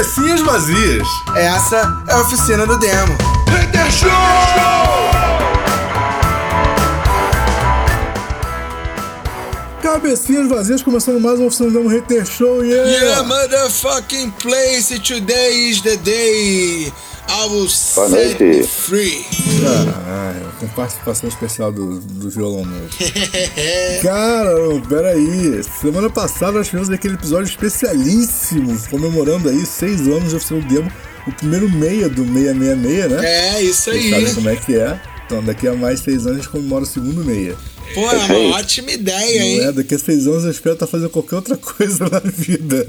Cabecinhas vazias. Essa é a oficina do demo. Hater Show! Cabecinhas vazias, começando mais uma oficina do Hater Show, yeah! Yeah, motherfucking place, today is the day. I will set free. Caralho, com participação especial do, do violão novo. Cara, peraí. Semana passada nós tivemos aquele episódio especialíssimo, comemorando aí seis anos de oficina do demo. O primeiro meia do 666, né? É, isso Vocês aí. sabem como é que é. Então, daqui a mais seis anos a gente comemora o segundo meia. Pô, é uma ótima ideia, Não é? hein? Daqui a seis anos eu espero estar fazendo qualquer outra coisa na vida.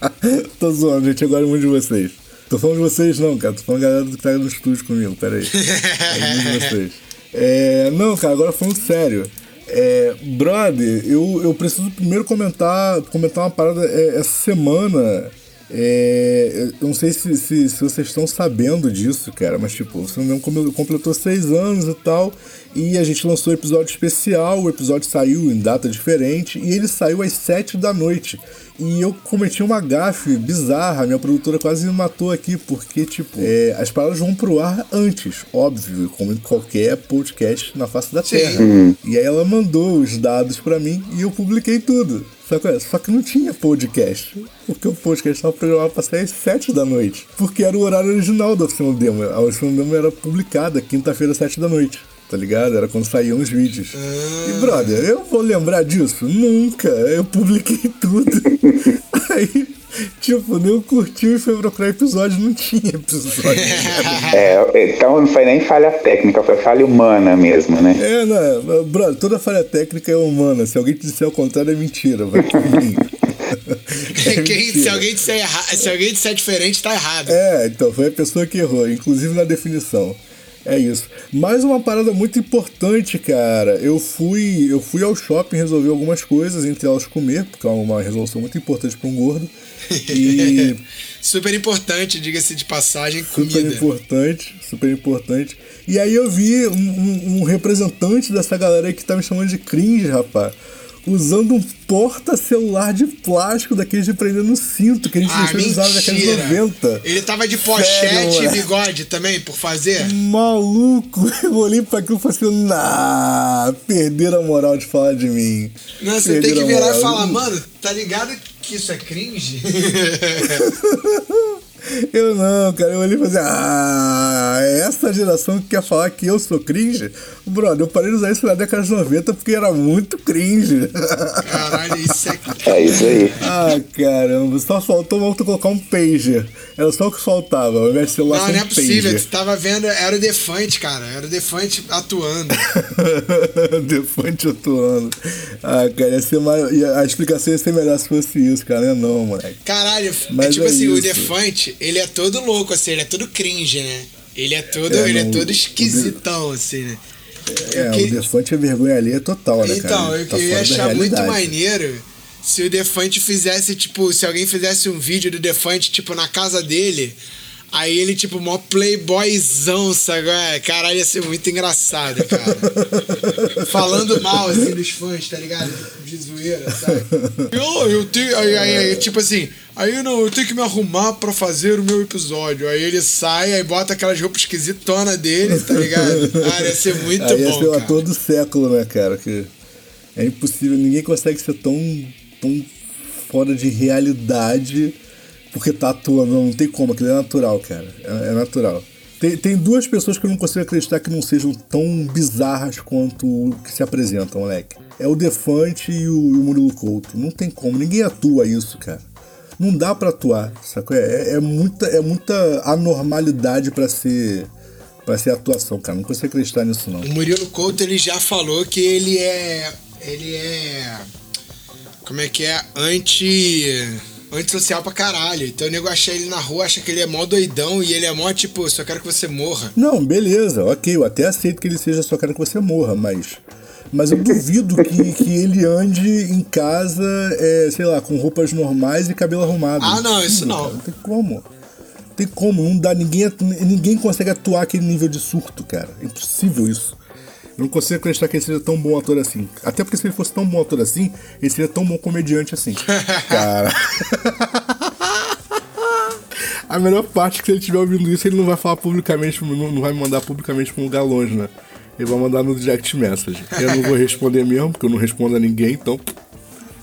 Tô zoando, gente. Gosto muito de vocês. Tô falando de vocês, não, cara. Tô falando da galera que tá no estúdio comigo. Pera aí. Gosto muito de vocês. É, não, cara, agora falando sério. É, brother, eu, eu preciso primeiro comentar, comentar uma parada. É, essa semana. É, eu não sei se, se, se vocês estão sabendo disso, cara, mas tipo, o Cinema completou seis anos e tal, e a gente lançou o episódio especial, o episódio saiu em data diferente, e ele saiu às sete da noite. E eu cometi uma gafe bizarra, minha produtora quase me matou aqui, porque, tipo, é, as palavras vão pro ar antes, óbvio, como em qualquer podcast na face da Sim. Terra. E aí ela mandou os dados pra mim e eu publiquei tudo. Só que, não tinha podcast. Porque o podcast estava programado para sair às 7 da noite. Porque era o horário original da oficina do demo. A oficina demo era publicada quinta-feira, às 7 da noite. Tá ligado? Era quando saíam os vídeos. E, brother, eu vou lembrar disso? Nunca. Eu publiquei tudo. Aí, tipo, nem eu curti e fui procurar episódio, não tinha episódio. É, então não foi nem falha técnica, foi falha humana mesmo, né? É, não, brother, toda falha técnica é humana. Se alguém te disser o contrário, é mentira. Vai. É Quem- se, alguém disser erra- se alguém disser diferente, tá errado. É, então foi a pessoa que errou, inclusive na definição. É isso. Mais uma parada muito importante, cara. Eu fui, eu fui ao shopping resolver algumas coisas, entre elas comer, porque é uma resolução muito importante para um gordo. E Super importante, diga-se de passagem, super comida. importante, super importante. E aí eu vi um, um- um representante dessa galera aí que tá me chamando de cringe, rapaz. Usando um porta-celular de plástico daqueles de prender no cinto, que a gente Ah, deixou de usar mentira. 90. Ele tava de Sério, pochete e bigode também, por fazer? Maluco, eu olhei pra aquilo e falei assim, nah, perderam a moral de falar de mim. Não, você tem que virar e falar, mano, tá ligado que isso é cringe? Eu não, cara, eu olhei e falei assim, ah, é essa geração que quer falar que eu sou cringe? Brother, eu parei de usar isso na década de 90 porque era muito cringe. Caralho, isso é É isso aí. ah, caramba, só faltou mal tu colocar um pager. Era só o que faltava, ao invés de celular Não, não é possível. pager. Tu tava vendo, era o Defante, cara. Era o Defante atuando. Defante atuando. Ah, cara, ia ser mais, a explicação ia ser melhor se fosse isso, cara. Não é não, moleque. Caralho, é Mas tipo é assim, o isso. Defante, ele é todo louco, assim, ele é todo cringe, né? Ele é todo, É, ele é não, todo o- esquisitão, assim, né? É, que- o Defante é vergonha ali é total, né, cara? Então, eu, Tá eu ia achar muito maneiro se o Defante fizesse, tipo, se alguém fizesse um vídeo do Defante, tipo, na casa dele. Aí ele, tipo, mó playboyzão, sabe? É, Caralho, ia ser muito engraçado, cara. Falando mal, assim, dos fãs, tá ligado? De zoeira, sabe? Eu, eu tenho. Aí, aí, aí, tipo assim, aí não, eu tenho que me arrumar pra fazer o meu episódio. Aí ele sai, aí bota aquelas roupas esquisitonas dele, tá ligado? Cara, ia ser muito Aí ia bom. ser o ator do século, né, cara? Que é impossível, ninguém consegue ser tão, tão fora de realidade porque tá atuando. Não, tem como, aquilo é natural, cara. É, é natural. Tem, tem duas pessoas que eu não consigo acreditar que não sejam tão bizarras quanto o que se apresentam, moleque. É o Defante e o, e o Murilo Couto. Não tem como, ninguém atua isso, cara. Não dá pra atuar, sacou? É, é muita, é muita anormalidade pra ser, pra ser atuação, cara. Não consigo acreditar nisso, não. O Murilo Couto ele já falou que ele é. Ele é. Como é que é? Anti. Antissocial pra caralho. Então o nego acha ele na rua, acha que ele é mó doidão e ele é mó tipo, só quero que você morra. Não, beleza, ok, eu até aceito que ele seja só quero que você morra, mas. Mas eu duvido que, que ele ande em casa, é, sei lá, com roupas normais e cabelo arrumado. Ah, não, isso não. cara, Não tem como. Não tem como, não dá. Ninguém, ninguém consegue atuar aquele nível de surto, cara. É impossível isso. Eu não consigo acreditar que ele seja tão bom ator assim. Até porque se ele fosse tão bom ator assim, ele seria tão bom comediante assim. Cara. A melhor parte é que se ele estiver ouvindo isso, ele não vai falar publicamente, não, não vai mandar publicamente pra um lugar longe, né? Ele vai mandar no direct message. Eu não vou responder mesmo, porque eu não respondo a ninguém, então.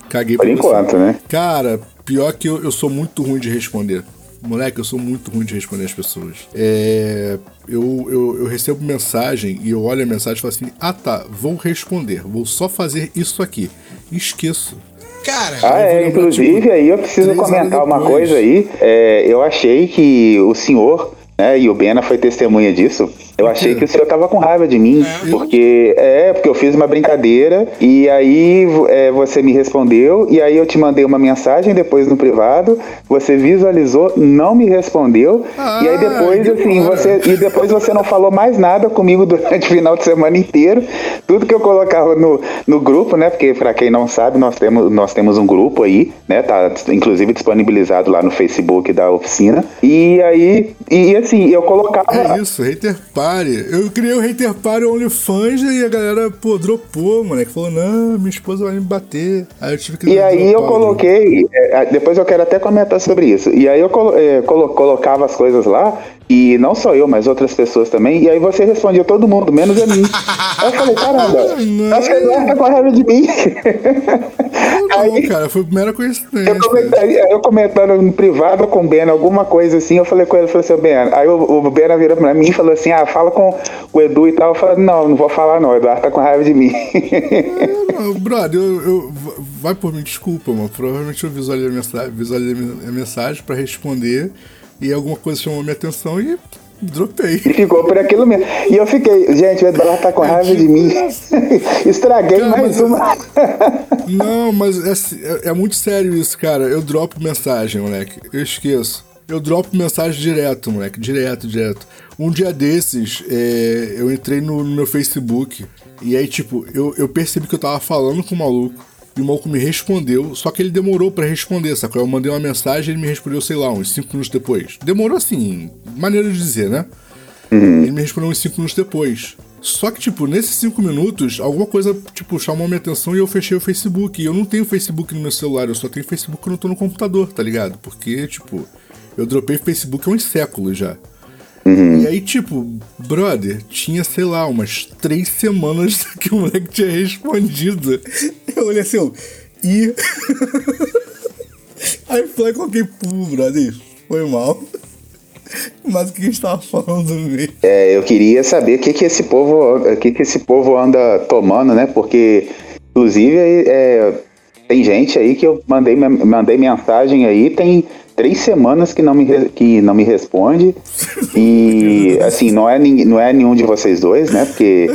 Caguei Por pra você. enquanto, né? Cara, pior que eu, eu sou muito ruim de responder. Moleque, eu sou muito ruim de responder as pessoas. É, eu, eu, eu recebo mensagem e eu olho a mensagem e falo assim: ah tá, vou responder, vou só fazer isso aqui. E esqueço. Cara, Ah, é, inclusive tipo, aí eu preciso comentar uma coisa aí. É, eu achei que o senhor, né, e o Bena foi testemunha disso. Eu achei que o senhor tava com raiva de mim, É? porque é, porque eu fiz uma brincadeira e aí é, você me respondeu e aí eu te mandei uma mensagem depois no privado, você visualizou, não me respondeu e aí Ah, depois assim ignora. você e depois você não falou mais nada comigo durante o final de semana inteiro. Tudo que eu colocava no, no grupo, né? Porque para quem não sabe, nós temos, nós temos um grupo aí, né? Tá inclusive disponibilizado lá no Facebook da oficina. E aí, e assim, eu colocava. É isso, hater party. Eu criei o hater party OnlyFans e a galera, pô, dropou, moleque. Falou, não, minha esposa vai me bater. Aí eu tive que E aí eu coloquei, é, depois eu quero até comentar sobre isso. E aí eu colo- é, colo- colocava as coisas lá, e não só eu, mas outras pessoas também, e aí você respondia todo mundo, menos a mim. aí eu falei, caramba, Não. acho que ele tá com raiva de mim. Não, aí, cara, foi a primeira coincidência. eu, comentando no privado com o Ben, alguma coisa assim, eu falei com ele, eu falei assim, Ben, aí o, o Ben virou pra mim e falou assim, ah, fala com o Edu e tal. Eu falei, não, não vou falar não, o Eduardo tá com raiva de mim. Não, brother, eu, eu- vai por mim, desculpa, mano. Provavelmente eu visualizei a mensagem, visualizei a mensagem pra responder e alguma coisa chamou minha atenção e dropei. E ficou por aquilo mesmo. E eu fiquei, gente, o Eduardo tá com raiva de mim. Estraguei Cara, mais mas- uma. Não, mas é, se- é- é muito sério isso, cara. Eu dropo mensagem, moleque. Eu esqueço. Eu dropo mensagem direto, moleque. Direto, direto. Um dia desses, é, eu entrei no, no meu Facebook. E aí, tipo, eu, eu percebi que eu tava falando com o maluco. E o maluco me respondeu, só que ele demorou pra responder, sacou? Eu mandei uma mensagem e ele me respondeu, sei lá, uns 5 minutos depois. Demorou assim, maneira de dizer, né? Ele me respondeu uns 5 minutos depois. Só que, tipo, nesses 5 minutos, alguma coisa, tipo, chamou minha atenção e eu fechei o Facebook. E eu não tenho Facebook no meu celular, eu só tenho Facebook quando eu tô no computador, tá ligado? Porque, tipo, eu dropei Facebook há uns séculos já. E aí, tipo, brother, tinha, sei lá, umas três semanas que o moleque tinha respondido. Eu olhei assim, eu, e. aí foi coloquei pulo, brother. Foi mal. Mas o que a gente tava falando mesmo? É, eu queria saber o que, que esse povo, o que, que esse povo anda tomando, né? Porque, inclusive, é, tem gente aí que eu mandei, mandei mensagem aí, tem três semanas que não me, que não me responde. E assim, não é, não é nenhum de vocês dois, né? Porque.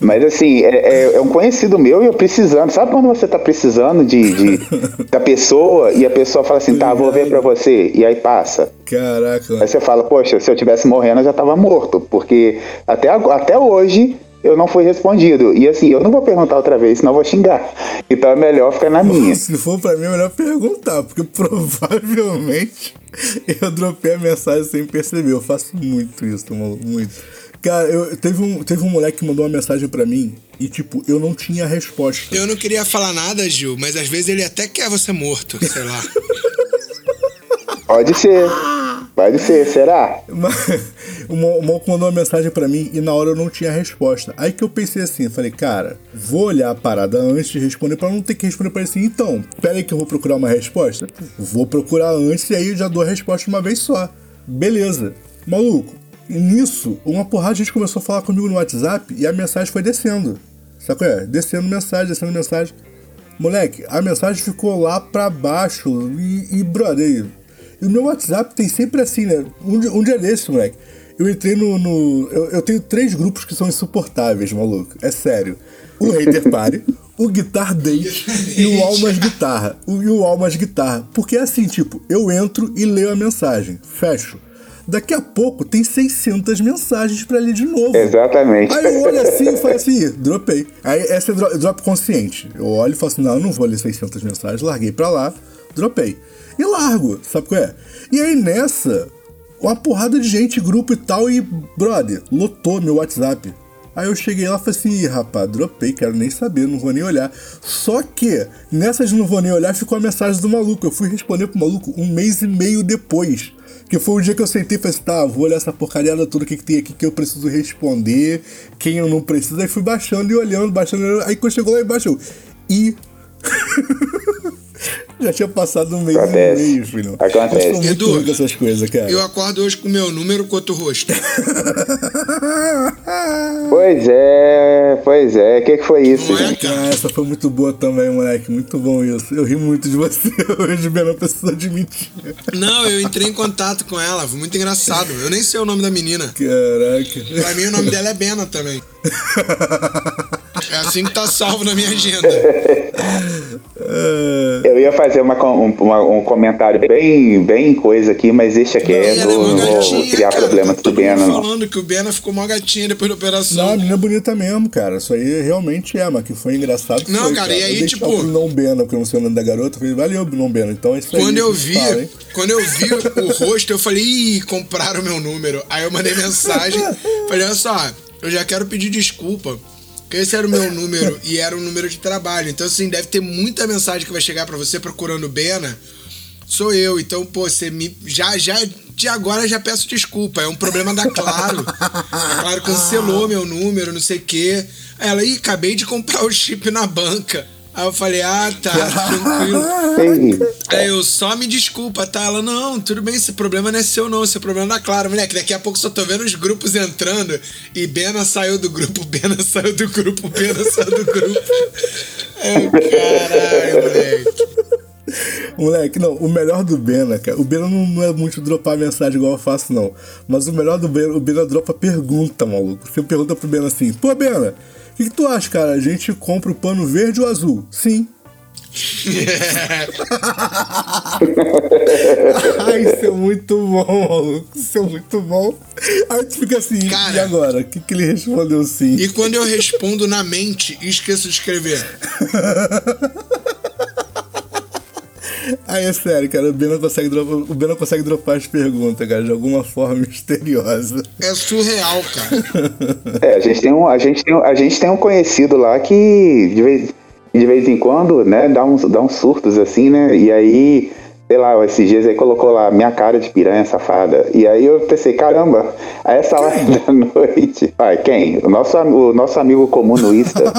Mas assim, é, é- é um conhecido meu e eu precisando. Sabe quando você tá precisando de, de- da pessoa e a pessoa fala assim, tá, vou ver pra você, e aí passa. Caraca, Aí você fala, poxa, se eu tivesse morrendo eu já tava morto, porque até, até hoje eu não fui respondido. E assim, eu não vou perguntar outra vez, senão eu vou xingar. Então é melhor ficar na minha. Se for pra mim, é melhor perguntar, porque provavelmente eu dropei a mensagem sem perceber. Eu faço muito isso, maluco, muito. Cara, eu, teve, um, teve um moleque que mandou uma mensagem pra mim e, tipo, eu não tinha resposta. eu não queria falar nada, Gil, mas às vezes ele até quer você morto, sei lá. Pode ser. Pode ser, será? O Mo- o maluco mandou uma mensagem pra mim e na hora eu não tinha resposta. Aí que eu pensei assim, falei, cara, vou olhar a parada antes de responder pra não ter que responder pra ele assim, então, aí que eu vou procurar uma resposta. Vou procurar antes e aí eu já dou a resposta uma vez só. Beleza. Maluco, nisso, uma porrada de gente começou a falar comigo no WhatsApp e a mensagem foi descendo. Sabe qual é? Descendo mensagem, descendo mensagem. Moleque, a mensagem ficou lá pra baixo e, e brother, e o meu WhatsApp tem sempre assim, né? Um, dia- um dia desse, moleque, eu entrei no. no- eu, eu tenho três grupos que são insuportáveis, maluco. É sério. O Hater Party, o Guitar Date e o Almas Guitarra. O, e o Almas Guitarra. Porque é assim, tipo, eu entro e leio a mensagem, fecho. Daqui a pouco tem 600 mensagens pra ler de novo. Exatamente. Aí eu olho assim e falo assim, "Ih, dropei. Aí essa é dro- drop consciente. Eu olho e falo assim, não, eu não vou ler 600 mensagens, larguei pra lá, dropei. E largo, sabe qual é? E aí nessa, uma porrada de gente, grupo e tal, e, brother, lotou meu WhatsApp. Aí eu cheguei lá e falei assim, Ih, rapaz, dropei, quero nem saber, não vou nem olhar. Só que, nessas não vou nem olhar, ficou a mensagem do maluco. Eu fui responder pro maluco um mês e meio depois. Que foi o dia que eu sentei e falei assim, tá, vou olhar essa porcariada toda, o que, que tem aqui que eu preciso responder, quem eu não preciso. Aí fui baixando e olhando, baixando, olhando. aí quando chegou lá embaixo, eu. E. Já tinha passado um mês Acontece. e meio, filho. Acontece. Eu muito Edu, com essas coisas, cara. Eu acordo hoje com o meu número quanto o rosto. Pois é, pois é. O que, que foi isso, Não é, gente? cara? Essa foi muito boa também, moleque. Muito bom isso. Eu ri muito de você hoje, Ben, não precisa admitir. Não, eu entrei em contato com ela, foi muito engraçado. Eu nem sei o nome da menina. Caraca. Pra mim o nome dela é Bena também. É assim que tá salvo na minha agenda. Eu ia fazer uma, um, uma- um comentário bem, bem coisa aqui, mas deixa quieto, ela é não vou gatinha, criar cara. problema com o Bena, não. falando que o Bena ficou mó gatinha depois da Não, a operação. menina é bonita mesmo, cara. Isso aí realmente é, mas que foi engraçado. Não, foi, cara, e aí, eu tipo- não Bena, porque eu não sei o nome da garota. Eu falei, valeu, não Bena. Então é isso aí. Quando eu que vi, fala, quando eu vi o rosto, eu falei, ih, compraram meu número. Aí eu mandei mensagem, falei, olha só, eu já quero pedir desculpa. Esse era o meu número e era um número de trabalho. Então, assim, deve ter muita mensagem que vai chegar pra você procurando Bena. Sou eu, então, pô, você me. Já, já, de agora já peço desculpa. É um problema da Claro. Claro cancelou meu número, não sei o quê. Ela, ih, acabei de comprar o chip na banca. Aí eu falei, ah, tá, tranquilo. Aí eu só me desculpa, tá? Ela, não, tudo bem, esse problema não é seu, não, esse é problema da Clara. Moleque, daqui a pouco só tô vendo os grupos entrando e Bena saiu do grupo, Bena saiu do grupo, Bena saiu do grupo. Ai, caralho, moleque. Moleque, não, o melhor do Bena, cara. O Bena não, é muito dropar mensagem igual eu faço, não. Mas o melhor do Bena, o Bena dropa pergunta, maluco. Você pergunta pro Bena assim, pô, Bena, o que, que tu acha, cara? A gente compra o pano verde ou azul? Sim. Ai, isso é muito bom, maluco. Isso é muito bom. Aí tu fica assim, Cara. e agora? O que, que ele respondeu sim? E quando eu respondo na mente e esqueço de escrever? Aí é sério, cara, o Bena consegue dropar, o Bena consegue dropar as perguntas, cara, de alguma forma misteriosa. É surreal, cara. É, a gente tem um, a gente tem, a gente tem um conhecido lá que de vez, de vez em quando, né, dá uns, dá uns surtos assim, né? E aí, sei lá, esses dias aí colocou lá minha cara de piranha safada. E aí eu pensei, caramba, a essa hora da noite. Ai, quem? O nosso, o nosso amigo comunista.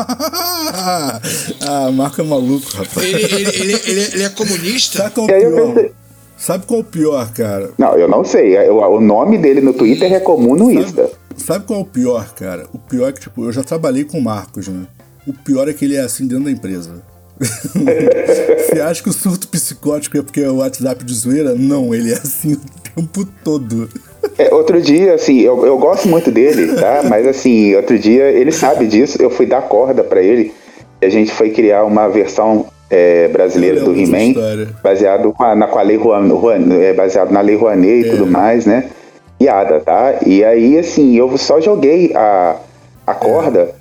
ah, Marco é maluco, rapaz. Ele, ele, ele, ele, ele é comunista? Sabe qual E é aí o eu pior? pensei- Sabe qual é o pior, cara? Não, eu não sei. O, o nome dele no Twitter é comunista. Sabe qual é o pior, cara? O pior é que, tipo, eu já trabalhei com o Marcos, né? O pior é que ele é assim dentro da empresa. Você acha que o surto psicótico é porque é o WhatsApp de zoeira? Não, ele é assim o tempo todo. É, outro dia, assim, eu, eu gosto muito dele, tá? Mas assim, outro dia, ele sabe disso, eu fui dar corda pra ele e a gente foi criar uma versão é, brasileira do He-Man, baseado com a, na, com a Lei Rouanet, Rouanet, é, baseado na Lei Rouanet e tudo mais, né? Piada, tá? E aí, assim, eu só joguei a, a corda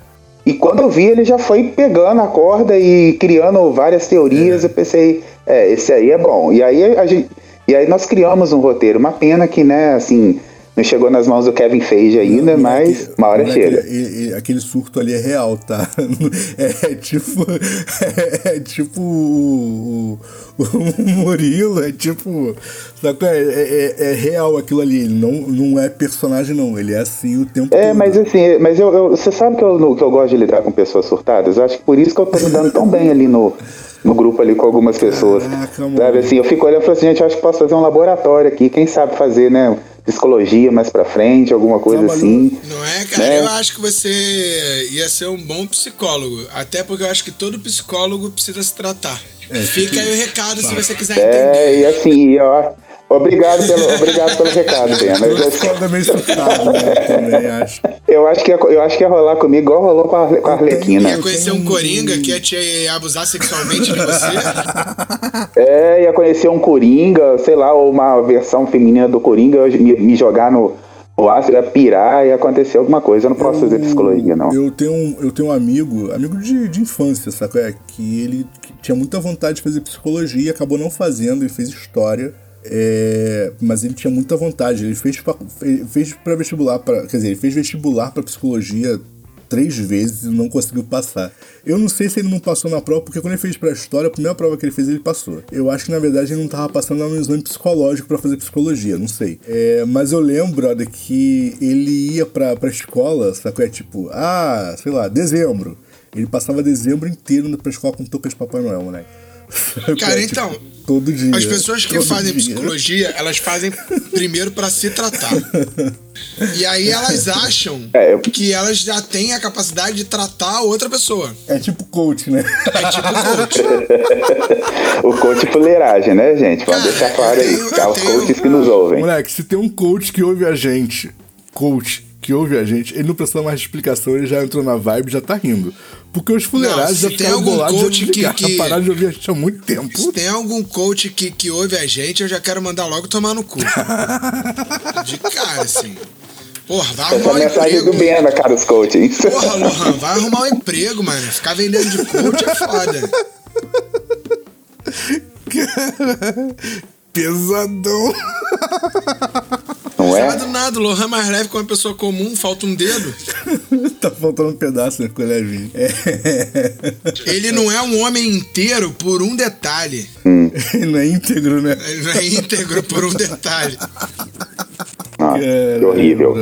e quando eu vi, ele já foi pegando a corda e criando várias teorias. Eu pensei, é, esse aí é bom. E aí a gente, e aí nós criamos um roteiro. Uma pena que, né, assim, não chegou nas mãos do Kevin Feige ainda, mas Moleque, uma hora moleque, chega. ele- ele- aquele surto ali é real, tá? É, tipo. É, tipo o, o, o Murilo, é tipo. Sabe é? É, é- é real aquilo ali. Ele não, não é personagem, não. Ele é assim o tempo É, todo. mas assim, mas eu, eu- você sabe que eu, que eu gosto de lidar com pessoas surtadas? Eu acho que por isso que eu tô me dando tão bem ali no, no grupo ali com algumas pessoas. Caraca, mano. sabe assim, eu fico olhando e falo assim, gente, eu acho que posso fazer um laboratório aqui, quem sabe fazer, né? Psicologia mais pra frente, alguma coisa Trabalhou- assim. Não é, cara? Né? Eu acho que você ia ser um bom psicólogo. Até porque eu acho que todo psicólogo precisa se tratar. Fica aí o recado se você quiser É, entender. e assim, ó, obrigado pelo, obrigado pelo recado, Ben. Mas Eu discordo meio surtado, né? Também acho. eu acho que ia, eu acho que ia rolar comigo igual rolou com a, com a Arlequina. Ia conhecer um coringa que ia te abusar sexualmente de você. É, ia conhecer um Coringa, sei lá, ou uma versão feminina do Coringa, me, me jogar no, no aço, ia pirar e acontecer alguma coisa. Eu não posso fazer psicologia, não. Eu tenho um, eu tenho um amigo, amigo de, de infância, sabe? É, que ele que tinha muita vontade de fazer psicologia e acabou não fazendo, ele fez história. É, mas ele tinha muita vontade. Ele fez, fez para vestibular, pra, quer dizer, ele fez vestibular para psicologia três vezes e não conseguiu passar. Eu não sei se ele não passou na prova, porque quando ele fez pra história, a primeira prova que ele fez, ele passou. Eu acho que na verdade ele não tava passando no exame psicológico para fazer psicologia, não sei. É, mas eu lembro, brother, que ele ia pra, pra escola, sacou? É tipo, ah, sei lá, dezembro. Ele passava dezembro inteiro indo pra escola com touca de Papai Noel, moleque. Cara, tipo, então, todo dia. As pessoas que fazem dia. psicologia, elas fazem primeiro pra se tratar. E aí elas acham É, eu- que elas já têm a capacidade de tratar a outra pessoa. É tipo coach, né? É tipo coach. O coach fuleiragem, né, gente? Vamos deixar claro aí. tenho- Tá? Os tenho- coaches que nos ouvem. Moleque, se tem um coach que ouve a gente, coach que ouve a gente, ele não precisa mais de explicação, ele já entrou na vibe já tá rindo. Porque os fuleirados já tem ficaram bolados já coach que- desligaram, que- pararam de ouvir a gente há muito tempo. Se tem algum coach que, que ouve a gente, eu já quero mandar logo tomar no cu. De cara, assim. Porra, vai Essa arrumar um mensagem emprego. do Benda, cara, os coaches. Porra, Lohan, vai arrumar um emprego, mano. Ficar vendendo de coach é foda. Pesadão. Não é? do nada, Lohan é mais leve que uma pessoa comum, falta um dedo. tá faltando um pedaço, né, com o levinho. É. Ele não é um homem inteiro por um detalhe. Ele não é íntegro, né? Ele não é íntegro por um detalhe. Nossa, que Caralho, horrível.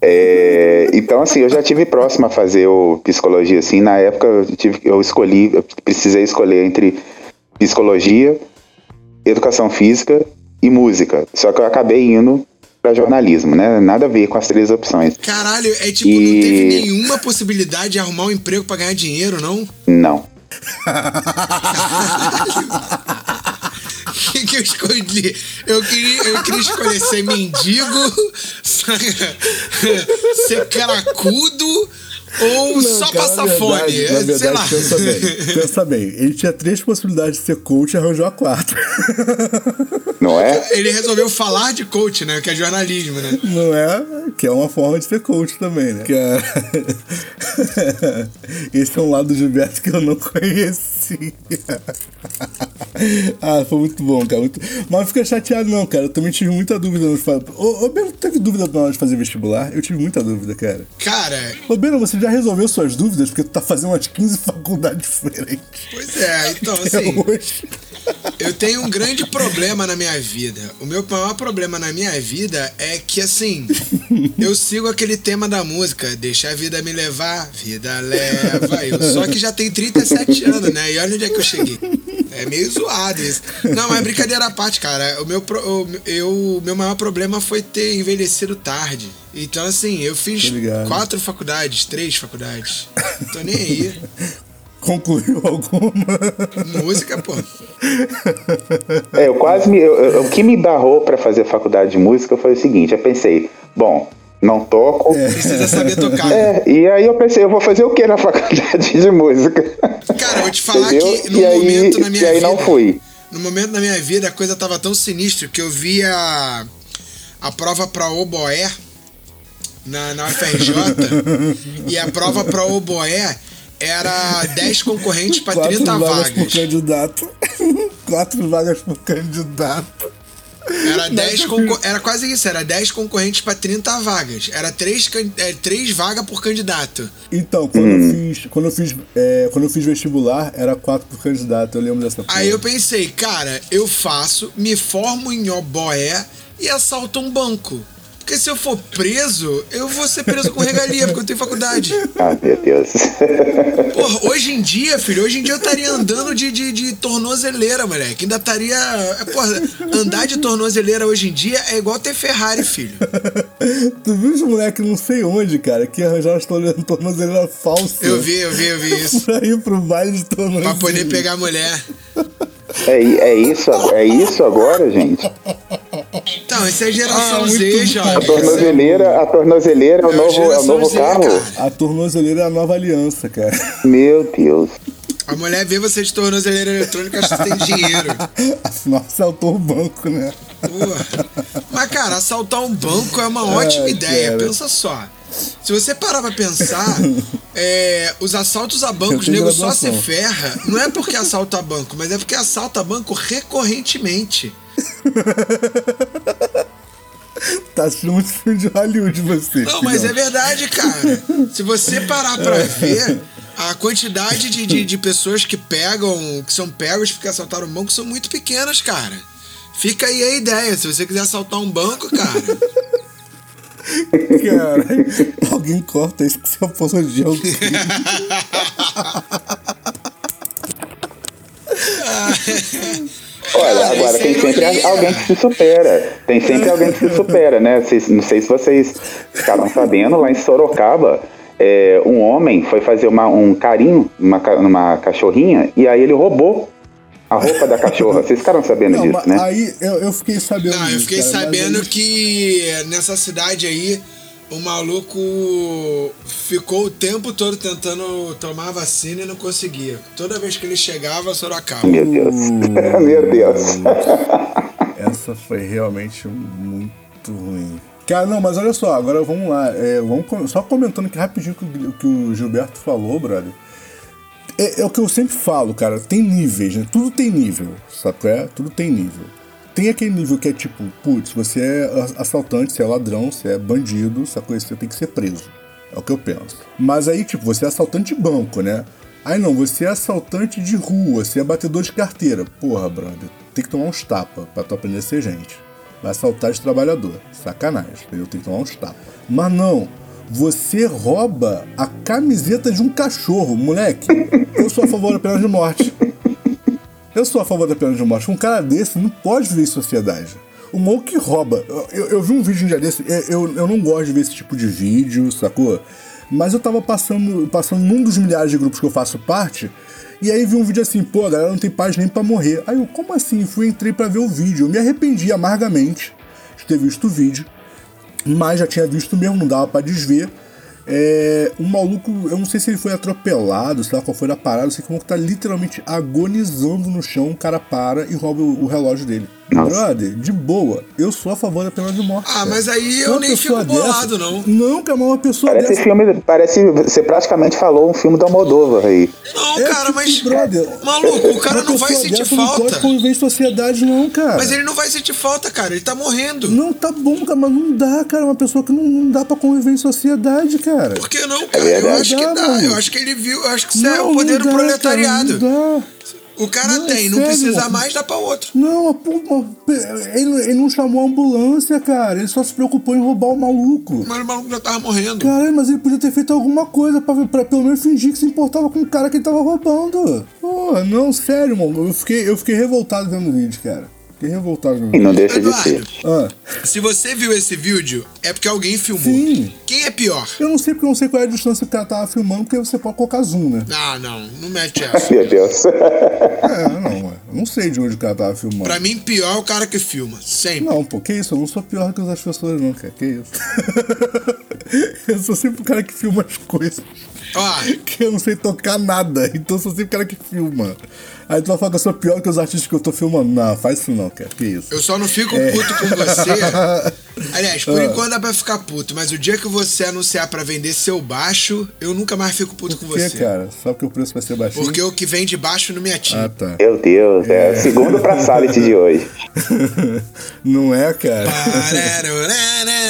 É, então, assim, eu já tive próximo a fazer o psicologia, assim, na época eu, tive, eu escolhi, eu precisei escolher entre psicologia, educação física e música. Só que eu acabei indo para jornalismo, né? Nada a ver com as três opções. Caralho, é tipo, não E- teve nenhuma possibilidade de arrumar um emprego pra ganhar dinheiro, não? Não. O que, que eu escolhi? Eu queria, eu queria escolher ser mendigo, ser caracudo ou Não, só cara, passar na fome. verdade, É, na verdade, sei lá. Pensa bem, pensa bem. Ele tinha três possibilidades de ser coach e arranjou a quarta. Não é? Ele resolveu falar de coach, né? Que é jornalismo, né? Não é? Que é uma forma de ser coach também, né? Que é... Esse é um lado do Gilberto que eu não conhecia. ah, foi muito bom, cara. Muito... Mas não fica chateado, não, cara. Eu também tive muita dúvida. Ô Beno, teve dúvida na hora de fazer vestibular? Eu tive muita dúvida, cara. Cara, Ô, Beno, você já resolveu suas dúvidas? Porque tu tá fazendo umas 15 faculdades diferentes. pois é, então assim. hoje. Eu tenho um grande problema na minha vida. O meu maior problema na minha vida é que, assim, eu sigo aquele tema da música, deixa a vida me levar, vida leva. Eu, só que já tem 37 anos, né? E olha onde é que eu cheguei. É meio zoado isso. Não, mas brincadeira à parte, cara. O meu, pro- o eu, o meu maior problema foi ter envelhecido tarde. Então, assim, eu fiz quatro faculdades, três faculdades. Tô nem aí. Concluiu alguma? Música, pô. É, eu quase me. eu- eu- o que me barrou para fazer faculdade de música foi o seguinte: eu pensei, bom, não toco. Precisa saber tocar. É, e aí eu pensei, eu vou fazer o que na faculdade de música? Cara, eu vou te falar Entendeu? que no e aí, momento na minha e aí vida. não fui. No momento da minha vida, a coisa tava tão sinistra que eu via a, prova pra oboé na, na UFRJ e a prova pra oboé era 10 concorrentes pra 30 Quatro vagas por vagas. candidato. Quatro vagas por candidato. Era 10 concor- era quase isso, era 10 concorrentes pra 30 vagas. Era 3, três vagas por candidato. Então, quando eu fiz. Quando eu fiz. é, quando eu fiz vestibular, era quatro por candidato. Eu lembro dessa Aí eu pensei, cara, eu faço, me formo em oboé e assalto um banco. Porque se eu for preso, eu vou ser preso com regalia, porque eu tenho faculdade. Ah, meu Deus. Porra, hoje em dia, filho, hoje em dia eu estaria andando de, de, de tornozeleira, moleque. Ainda estaria. Porra, andar de tornozeleira hoje em dia é igual ter Ferrari, filho. Tu viu os moleques não sei onde, cara, que arranjaram tornozeleira falsa. Eu vi, eu vi, eu vi isso. Pra ir pro baile de tornozeleira. Pra poder pegar a mulher. É, é isso, é isso agora, gente? Então, esse é geração Ah, Z, muito já. A tornozeleira, a tornozeleira é o É novo, é o novo Z, carro? cara. A tornozeleira é a nova aliança, cara. Meu Deus. A mulher vê você de tornozeleira eletrônica, acha que você tem dinheiro. Assaltou o banco, né? Porra. Mas, cara, assaltar um banco é uma ótima Ai, ideia. cara. Pensa só. Se você parar pra pensar, é, os assaltos a bancos, nego só se ferra. Não é porque assalta banco, mas é porque assalta banco recorrentemente. Tá assistindo muito filme de Hollywood, você. Não, mas é verdade, cara. Se você parar pra ver, a quantidade de, de, de pessoas que pegam, que são pegos porque assaltaram um banco, são muito pequenas, cara. Fica aí a ideia. Se você quiser assaltar um banco, cara. Cara, alguém corta isso que você apologia ao crime. Olha, agora tem sempre alguém que se supera. Tem sempre alguém que se supera, né? Não sei se vocês ficaram sabendo, lá em Sorocaba, é, um homem foi fazer uma- um carinho numa, numa cachorrinha e aí ele roubou a roupa da cachorra. Vocês ficaram sabendo Não, disso, mas né? aí eu, eu fiquei sabendo. Não, eu disso, fiquei cara, mas sabendo aí- que nessa cidade aí, o maluco ficou o tempo todo tentando tomar vacina e não conseguia. Toda vez que ele chegava, Sorocaba. Meu Deus. Meu Deus. Essa foi realmente muito ruim. Cara, não, mas olha só, agora vamos lá. é, vamos só comentando aqui rapidinho o que, o que o Gilberto falou, brother. É, é o que eu sempre falo, cara. Tem níveis, né? Tudo tem nível, sabe é? Tudo tem nível. Tem aquele nível que é tipo, putz, você é assaltante, você é ladrão, você é bandido, sacou? Você tem que ser preso. É o que eu penso. Mas aí, tipo, você é assaltante de banco, né? Aí não, você é assaltante de rua, você é batedor de carteira. Porra, brother, tem que tomar uns tapas pra tu aprender a ser gente. Vai assaltar de trabalhador. Sacanagem, entendeu? Tem que tomar uns tapas. Mas não, você rouba a camiseta de um cachorro, moleque. Eu sou a favor da pena de morte. Eu sou a favor da pena de morte. Um cara desse não pode viver em sociedade. O que rouba. Eu, eu- vi um vídeo um dia desse. eu- Eu, eu não gosto de ver esse tipo de vídeo, sacou? Mas eu tava passando, passando num dos milhares de grupos que eu faço parte. E aí vi um vídeo assim, pô, a galera não tem paz nem pra morrer. Aí eu, como assim? Fui, entrei pra ver o vídeo. Eu me arrependi amargamente de ter visto o vídeo. Mas já tinha visto mesmo, não dava pra desver. É, um maluco, eu não sei se ele foi atropelado, sei lá qual foi a parada, eu sei que o maluco tá literalmente agonizando no chão, o cara para e rouba o, o relógio dele. Nossa. Brother, de boa, eu sou a favor da pena de morte. Ah, cara. mas aí eu Uma nem fico bolado, não. Não, que é uma pessoa Parece dessa. filme, parece. Você praticamente falou um filme do Almodóvar aí. Não, É, cara, tipo, mas. brother, Maluco, o cara não vai sentir dessa Não pode falta. conviver em sociedade, não, cara. Mas ele não vai sentir falta, cara. Ele tá morrendo. Não, tá bom, cara, mas não dá, cara. Uma pessoa que não, não dá pra conviver em sociedade, cara. Por que não, cara? verdade. eu acho que Dá, dá. mano. Eu acho que ele viu. Eu acho que isso é Não, o poder não do dá, proletariado. Cara, não dá. O cara Não, é tem, não sério, precisa mano. mais, dá pra outro. Não, ele, ele não chamou a ambulância, cara. Ele só se preocupou em roubar o maluco. Mas o maluco já tava morrendo. Caralho, mas ele podia ter feito alguma coisa pra, pra pelo menos fingir que se importava com o cara que ele tava roubando. Pô, não, sério, mano. Eu fiquei, eu fiquei revoltado vendo o vídeo, cara. Fiquei revoltado vendo o E vídeo. não deixa de Eduardo. ser. Ah, Se você viu esse vídeo, é porque alguém filmou. Sim. Quem é pior? eu não sei porque eu não sei qual é a distância que o cara tava filmando, porque você pode colocar zoom, né? Ah, não. Não mete essa. Meu Deus. É, não. Eu não sei de onde o cara tava filmando. Pra mim, pior é o cara que filma. Sempre. Não, pô, que isso? Eu não sou pior que as pessoas, não, cara. Que isso? eu sou sempre o cara que filma as coisas. Ó, Que eu não sei tocar nada. Então eu sou sempre o cara que filma. Aí tu vai falar que eu sou pior que os artistas que eu tô filmando. Não, faz isso não, cara. Que isso? eu só não fico É. puto com você. Aliás, por Ah. enquanto dá pra ficar puto, mas o dia que você anunciar pra vender seu baixo, eu nunca mais fico puto com Por que, você. cara? Só porque o preço vai ser baixinho? Porque o que vem de baixo não me atinge. Ah, tá. Meu Deus, é. Segundo pra Salit de hoje. não é, cara?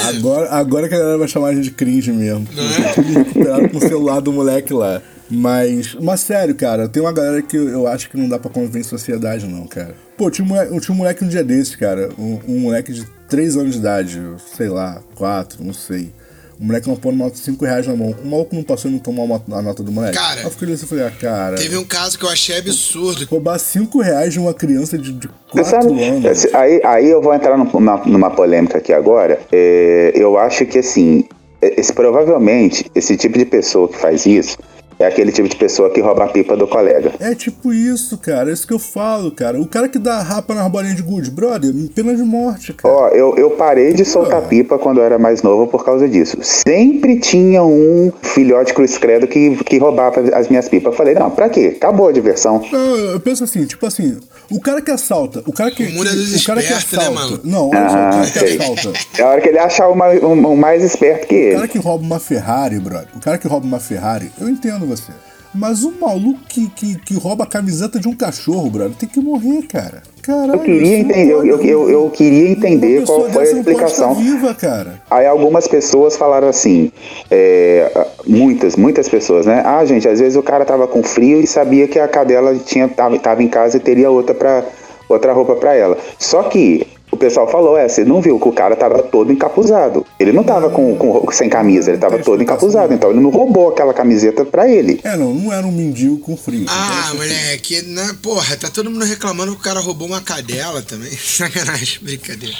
Agora, agora que a galera vai chamar a gente de cringe mesmo. Não é? Tudo recuperado com o celular do moleque lá. Mas, mas sério, cara, tem uma galera que eu, eu acho que não dá pra conviver em sociedade, não, cara. Pô, tinha um moleque, tinha um moleque um dia desses, cara. Um, um moleque de 3 anos de idade, sei lá, 4, não sei. O moleque não pôs uma nota de 5 reais na mão. O maluco não passou e não tomou a nota do moleque. Cara, eu fiquei olhando assim e falei, ah, cara. Teve um caso que eu achei absurdo. Roubar 5 reais de uma criança de, de Você 4 sabe, anos. esse- aí, aí eu vou entrar numa, numa polêmica aqui agora. É, eu acho que assim, esse, provavelmente, esse tipo de pessoa que faz isso é aquele tipo de pessoa que rouba a pipa do colega. É tipo isso, cara. É isso que eu falo, cara. O cara que dá rapa nas bolinhas de gude, brother, pena de morte, cara. Ó, eu, eu parei de soltar pipa quando eu era mais novo por causa disso. Sempre tinha um filhote cruz credo que, que roubava as minhas pipas. Eu falei, não, pra quê? Acabou a diversão. Não, eu penso assim, tipo assim, o cara que assalta, o cara que. O mundo é dos o cara que né, assalta. mano? não, olha só, o Ah, cara que sei. assalta. É a hora que ele achar uma, um, um mais esperto que O ele. cara que rouba uma Ferrari, brother. O cara que rouba uma Ferrari, eu entendo você. Mas o maluco que, que, que rouba a camiseta de um cachorro, brother, tem que morrer, cara. Caralho, Eu queria entender, eu, eu, eu, queria entender qual foi a explicação. viva, cara. Aí algumas pessoas falaram assim, é, muitas, muitas pessoas, né? Ah, gente, às vezes o cara tava com frio e sabia que a cadela tinha, tava, tava em casa e teria outra, pra, outra roupa pra ela. Só que pessoal falou, é, você não viu que o cara tava todo encapuzado. Ele não tava com, com- sem camisa, ele tava todo encapuzado. Então ele não roubou aquela camiseta pra ele. É, não, não era um mendigo com frio. Ah, moleque, né? Porra, tá todo mundo reclamando que o cara roubou uma cadela também. Sacanagem, brincadeira.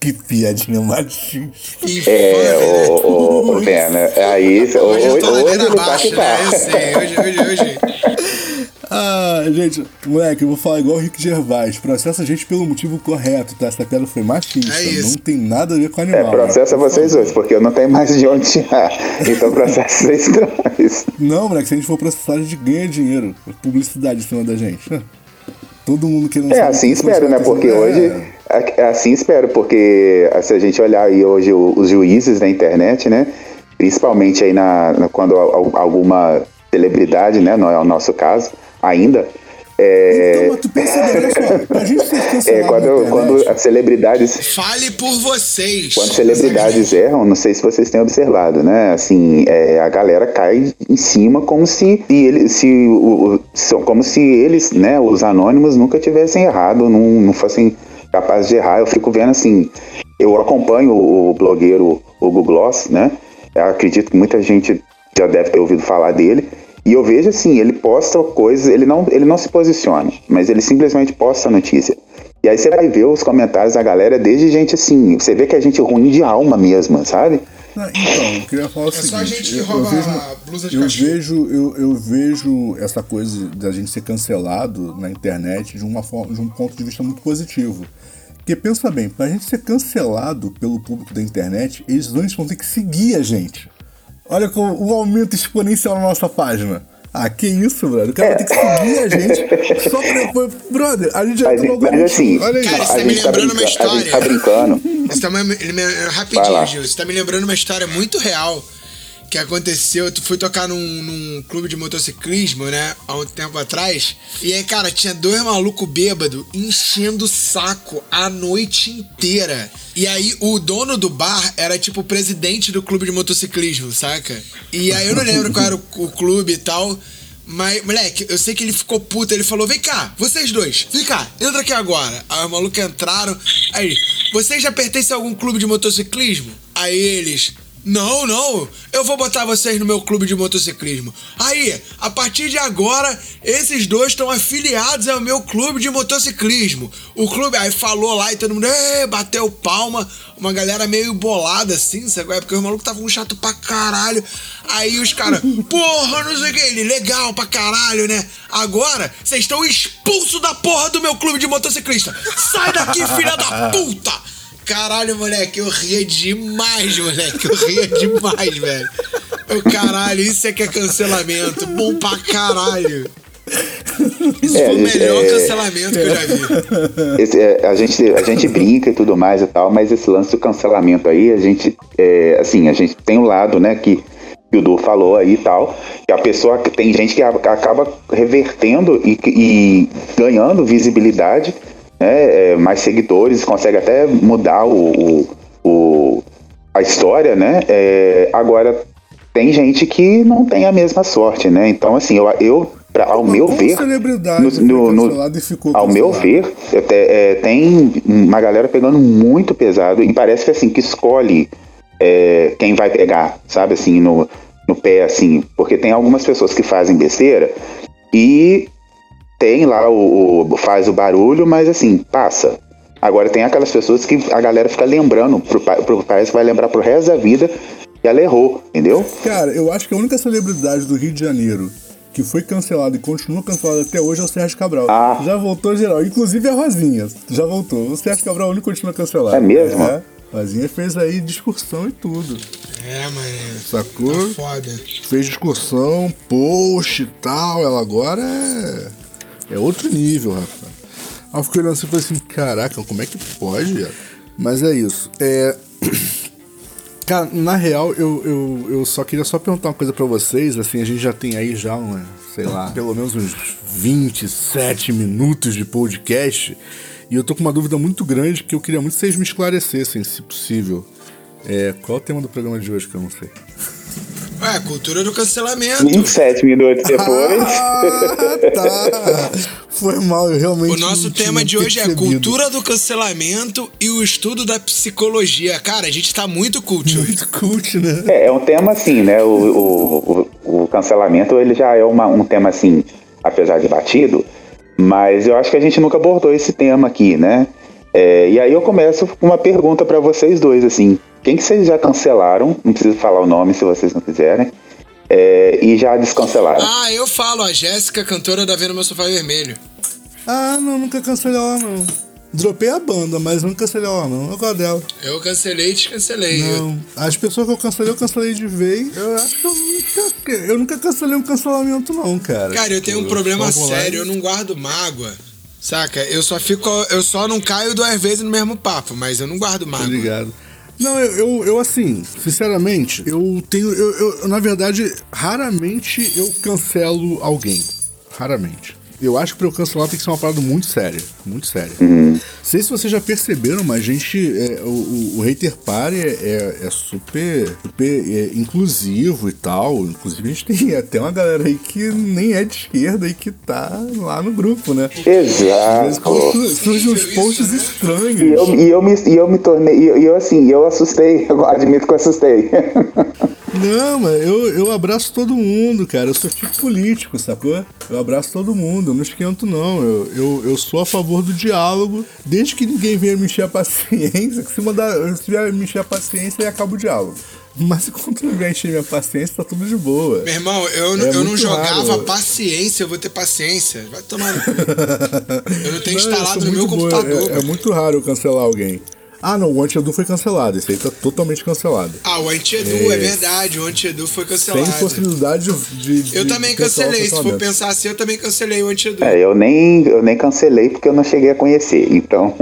Que piadinha machista. É, né? ô, ô, ô, Pena, é aí, hoje, Hoje eu tô hoje ladeira ele tá abaixo, que né? Eu tá. sei, hoje, hoje, hoje. Ah, gente, moleque, eu vou falar igual o Rick Gervais. Processa a gente pelo motivo correto, tá? Essa piada foi machista. É. Não tem nada a ver com É, animal. processa né? Vocês dois, porque eu não tenho mais de onde tirar. Então processa vocês dois. Não, moleque, se a gente for processar, a gente ganha dinheiro. Publicidade em cima da gente. Todo mundo querendo É, assim que espero, você né? tá Porque fazendo. hoje. É. É assim espero, porque se a gente olhar aí hoje os juízes da internet, né? Principalmente aí na, na- quando al- alguma celebridade, né? Não é o nosso caso ainda. É, Então, mas tu percebeu, olha só, pra gente ser é quando, internet, quando as celebridades Fale por vocês. Quando celebridades erram, não sei se vocês têm observado, né? Assim, é, a galera cai em cima como se, se ele, se, o, o- são como se eles, né, os anônimos, nunca tivessem errado, não, não fossem capazes de errar. Eu fico vendo assim, eu acompanho o, blogueiro Hugo Gloss, né? Eu acredito que muita gente já deve ter ouvido falar dele. E eu vejo assim, ele posta coisas, ele não, ele não se posiciona, mas ele simplesmente posta a notícia. E aí você vai ver os comentários da galera, desde gente assim, você vê que é gente ruim de alma mesmo, sabe? Não, então, eu queria falar o É seguinte. só gente que eu- rouba eu vejo, blusa de eu cachorro. vejo, eu, eu vejo essa coisa da gente ser cancelado na internet de, uma forma, de um ponto de vista muito positivo. Porque pensa bem, pra gente ser cancelado pelo público da internet, eles antes vão ter que seguir a gente. Olha com o aumento exponencial na nossa página. Ah, que isso, brother? O cara vai ter que seguir a gente só pra depois. Brother, a gente já Mas, entrou no mas assim, algoritmo. Olha aí. Cara, a, isso tá me tá lembrando uma brinca- a gente história. tá brincando. Você tá me, rapidinho, Gil. Você tá me lembrando uma história muito real que aconteceu. Tu foi tocar num, num clube de motociclismo, né? Há um tempo atrás. E aí, cara, tinha dois malucos bêbados enchendo o saco a noite inteira. E aí, o dono do bar era tipo o presidente do clube de motociclismo, saca? E aí, eu não lembro qual era o, o clube e tal. Mas, moleque, eu sei que ele ficou puto. Ele falou: Vem cá, vocês dois, vem cá, entra aqui agora. Aí os malucos entraram. Aí, vocês já pertencem a algum clube de motociclismo? Aí eles. Não, não, eu vou botar vocês no meu clube de motociclismo. Aí, a partir de agora, esses dois estão afiliados ao meu clube de motociclismo. O clube, aí falou lá e todo mundo, bateu palma. Uma galera meio bolada assim, sabe? É porque os malucos estavam chato pra caralho. Aí os caras, porra, não sei o que, ele, legal pra caralho, né? Agora, vocês estão expulsos da porra do meu clube de motociclista. Sai daqui, filha da puta! Caralho, moleque, eu ria demais, moleque. Eu ria demais, velho. Eu, caralho, isso é que é cancelamento. Bom pra caralho. Isso É, foi o gente, melhor é- cancelamento que eu já vi. Esse, é, a, gente, a gente brinca e tudo mais e tal, mas esse lance do cancelamento aí, a gente, é, assim, a gente tem um lado, né, que, que o Du falou aí e tal, que a pessoa, tem gente que acaba revertendo e, e ganhando visibilidade, né, mais seguidores, consegue até mudar o, o, o- a história, né, é, agora tem gente que não tem a mesma sorte, né, então assim, eu, eu pra, ao meu ver, no- no- no- ao meu ver, até, é, tem uma galera pegando muito pesado e parece que assim, que escolhe é, quem vai pegar, sabe, assim, no, no pé, assim, porque tem algumas pessoas que fazem besteira e tem lá o, o- faz o barulho, mas assim, passa. Agora tem aquelas pessoas que a galera fica lembrando, pro, pa- pro, parece que vai lembrar pro resto da vida que ela errou, entendeu? Cara, eu acho que a única celebridade do Rio de Janeiro que foi cancelada e continua cancelada até hoje é o Sérgio Cabral. Ah. Já voltou geral. Inclusive a Rosinha. Já voltou. O Sérgio Cabral é o único que continua cancelado. É mesmo? É. Rosinha fez aí discussão e tudo. É, mano. Sacou? Tá foda. Fez discussão, post e tal. Ela agora é. É outro nível, Rafa. Aí eu fiquei olhando assim e falei assim: caraca, como é que pode? Mas é isso. É. Cara, na real, eu, eu, eu só queria só perguntar uma coisa pra vocês. Assim, a gente já tem aí já, um, sei lá, pelo menos uns 27 minutos de podcast. E eu tô com uma dúvida muito grande que eu queria muito que vocês me esclarecessem, se possível. É, qual é o tema do programa de hoje que eu não sei? Ué, cultura do cancelamento. 27 minutos depois. Ah, tá. Foi mal, eu realmente. O nosso não tema tinha de hoje é percebido. cultura do cancelamento e o estudo da psicologia. Cara, a gente tá muito cult hoje. Muito cult, né? É, é um tema assim, né? O, o, o, o cancelamento ele já é uma, um tema assim, apesar de batido, mas eu acho que a gente nunca abordou esse tema aqui, né? É, e aí eu começo com uma pergunta pra vocês dois, assim. Quem que vocês já cancelaram? Não preciso falar o nome se vocês não quiserem. É, e já descancelaram. Ah, eu falo, a Jéssica, cantora da Vendo Meu Sofá Vermelho. Ah, não, nunca cancelei ela, não. Dropei a banda, mas nunca cancelei ela, não. Eu gosto dela. Eu cancelei e descancelei. Eu- Não. As pessoas que eu cancelei, eu cancelei de vez. Eu acho que eu nunca, eu nunca cancelei um cancelamento, não, cara. Cara, eu tenho um Tipo, problema sério, eu não guardo mágoa. Saca? Eu só fico. Eu só não caio duas vezes no mesmo papo, mas eu não guardo mágoa. ligado? Não, eu, eu, eu, assim, sinceramente, eu tenho. Eu, eu, na verdade, raramente eu cancelo alguém. Raramente. Eu acho que pra eu cancelar tem que ser uma parada muito séria. Muito séria. Não sei se vocês já perceberam, mas a gente. é, o, o, o Hater Party é, é, é super, super é, inclusivo e tal. Inclusive, a gente tem até uma galera aí que nem é de esquerda e que tá lá no grupo, né? Às vezes Exato. surgem uns Isso, posts né? estranhos. E eu, e eu, me, e eu me tornei. E eu, e eu, assim, eu assustei. Eu admito que eu assustei. Não, mas eu, eu abraço todo mundo, cara. Eu sou tipo político, sacou? Eu abraço todo mundo, eu não esquento, não. Eu, eu, eu sou a favor do diálogo, desde que ninguém venha me encher a paciência. Que se, mandar, se vier me encher a paciência, aí acaba o diálogo. Mas enquanto não vier encher minha paciência, tá tudo de boa. Meu irmão, eu, É eu não jogava raro. paciência, eu vou ter paciência. Vai tomar. Eu não tenho Não, instalado no meu boa. computador. É, é muito raro eu cancelar alguém. Ah, não, o Anti-Edu foi cancelado. Esse aí tá totalmente cancelado. Ah, o Anti-Edu, é. verdade, o Anti-Edu foi cancelado. Sem possibilidade de. de Eu também cancelei, se for pensar assim, eu também cancelei o Anti-Edu. É, eu nem, eu nem cancelei porque eu não cheguei a conhecer. Então.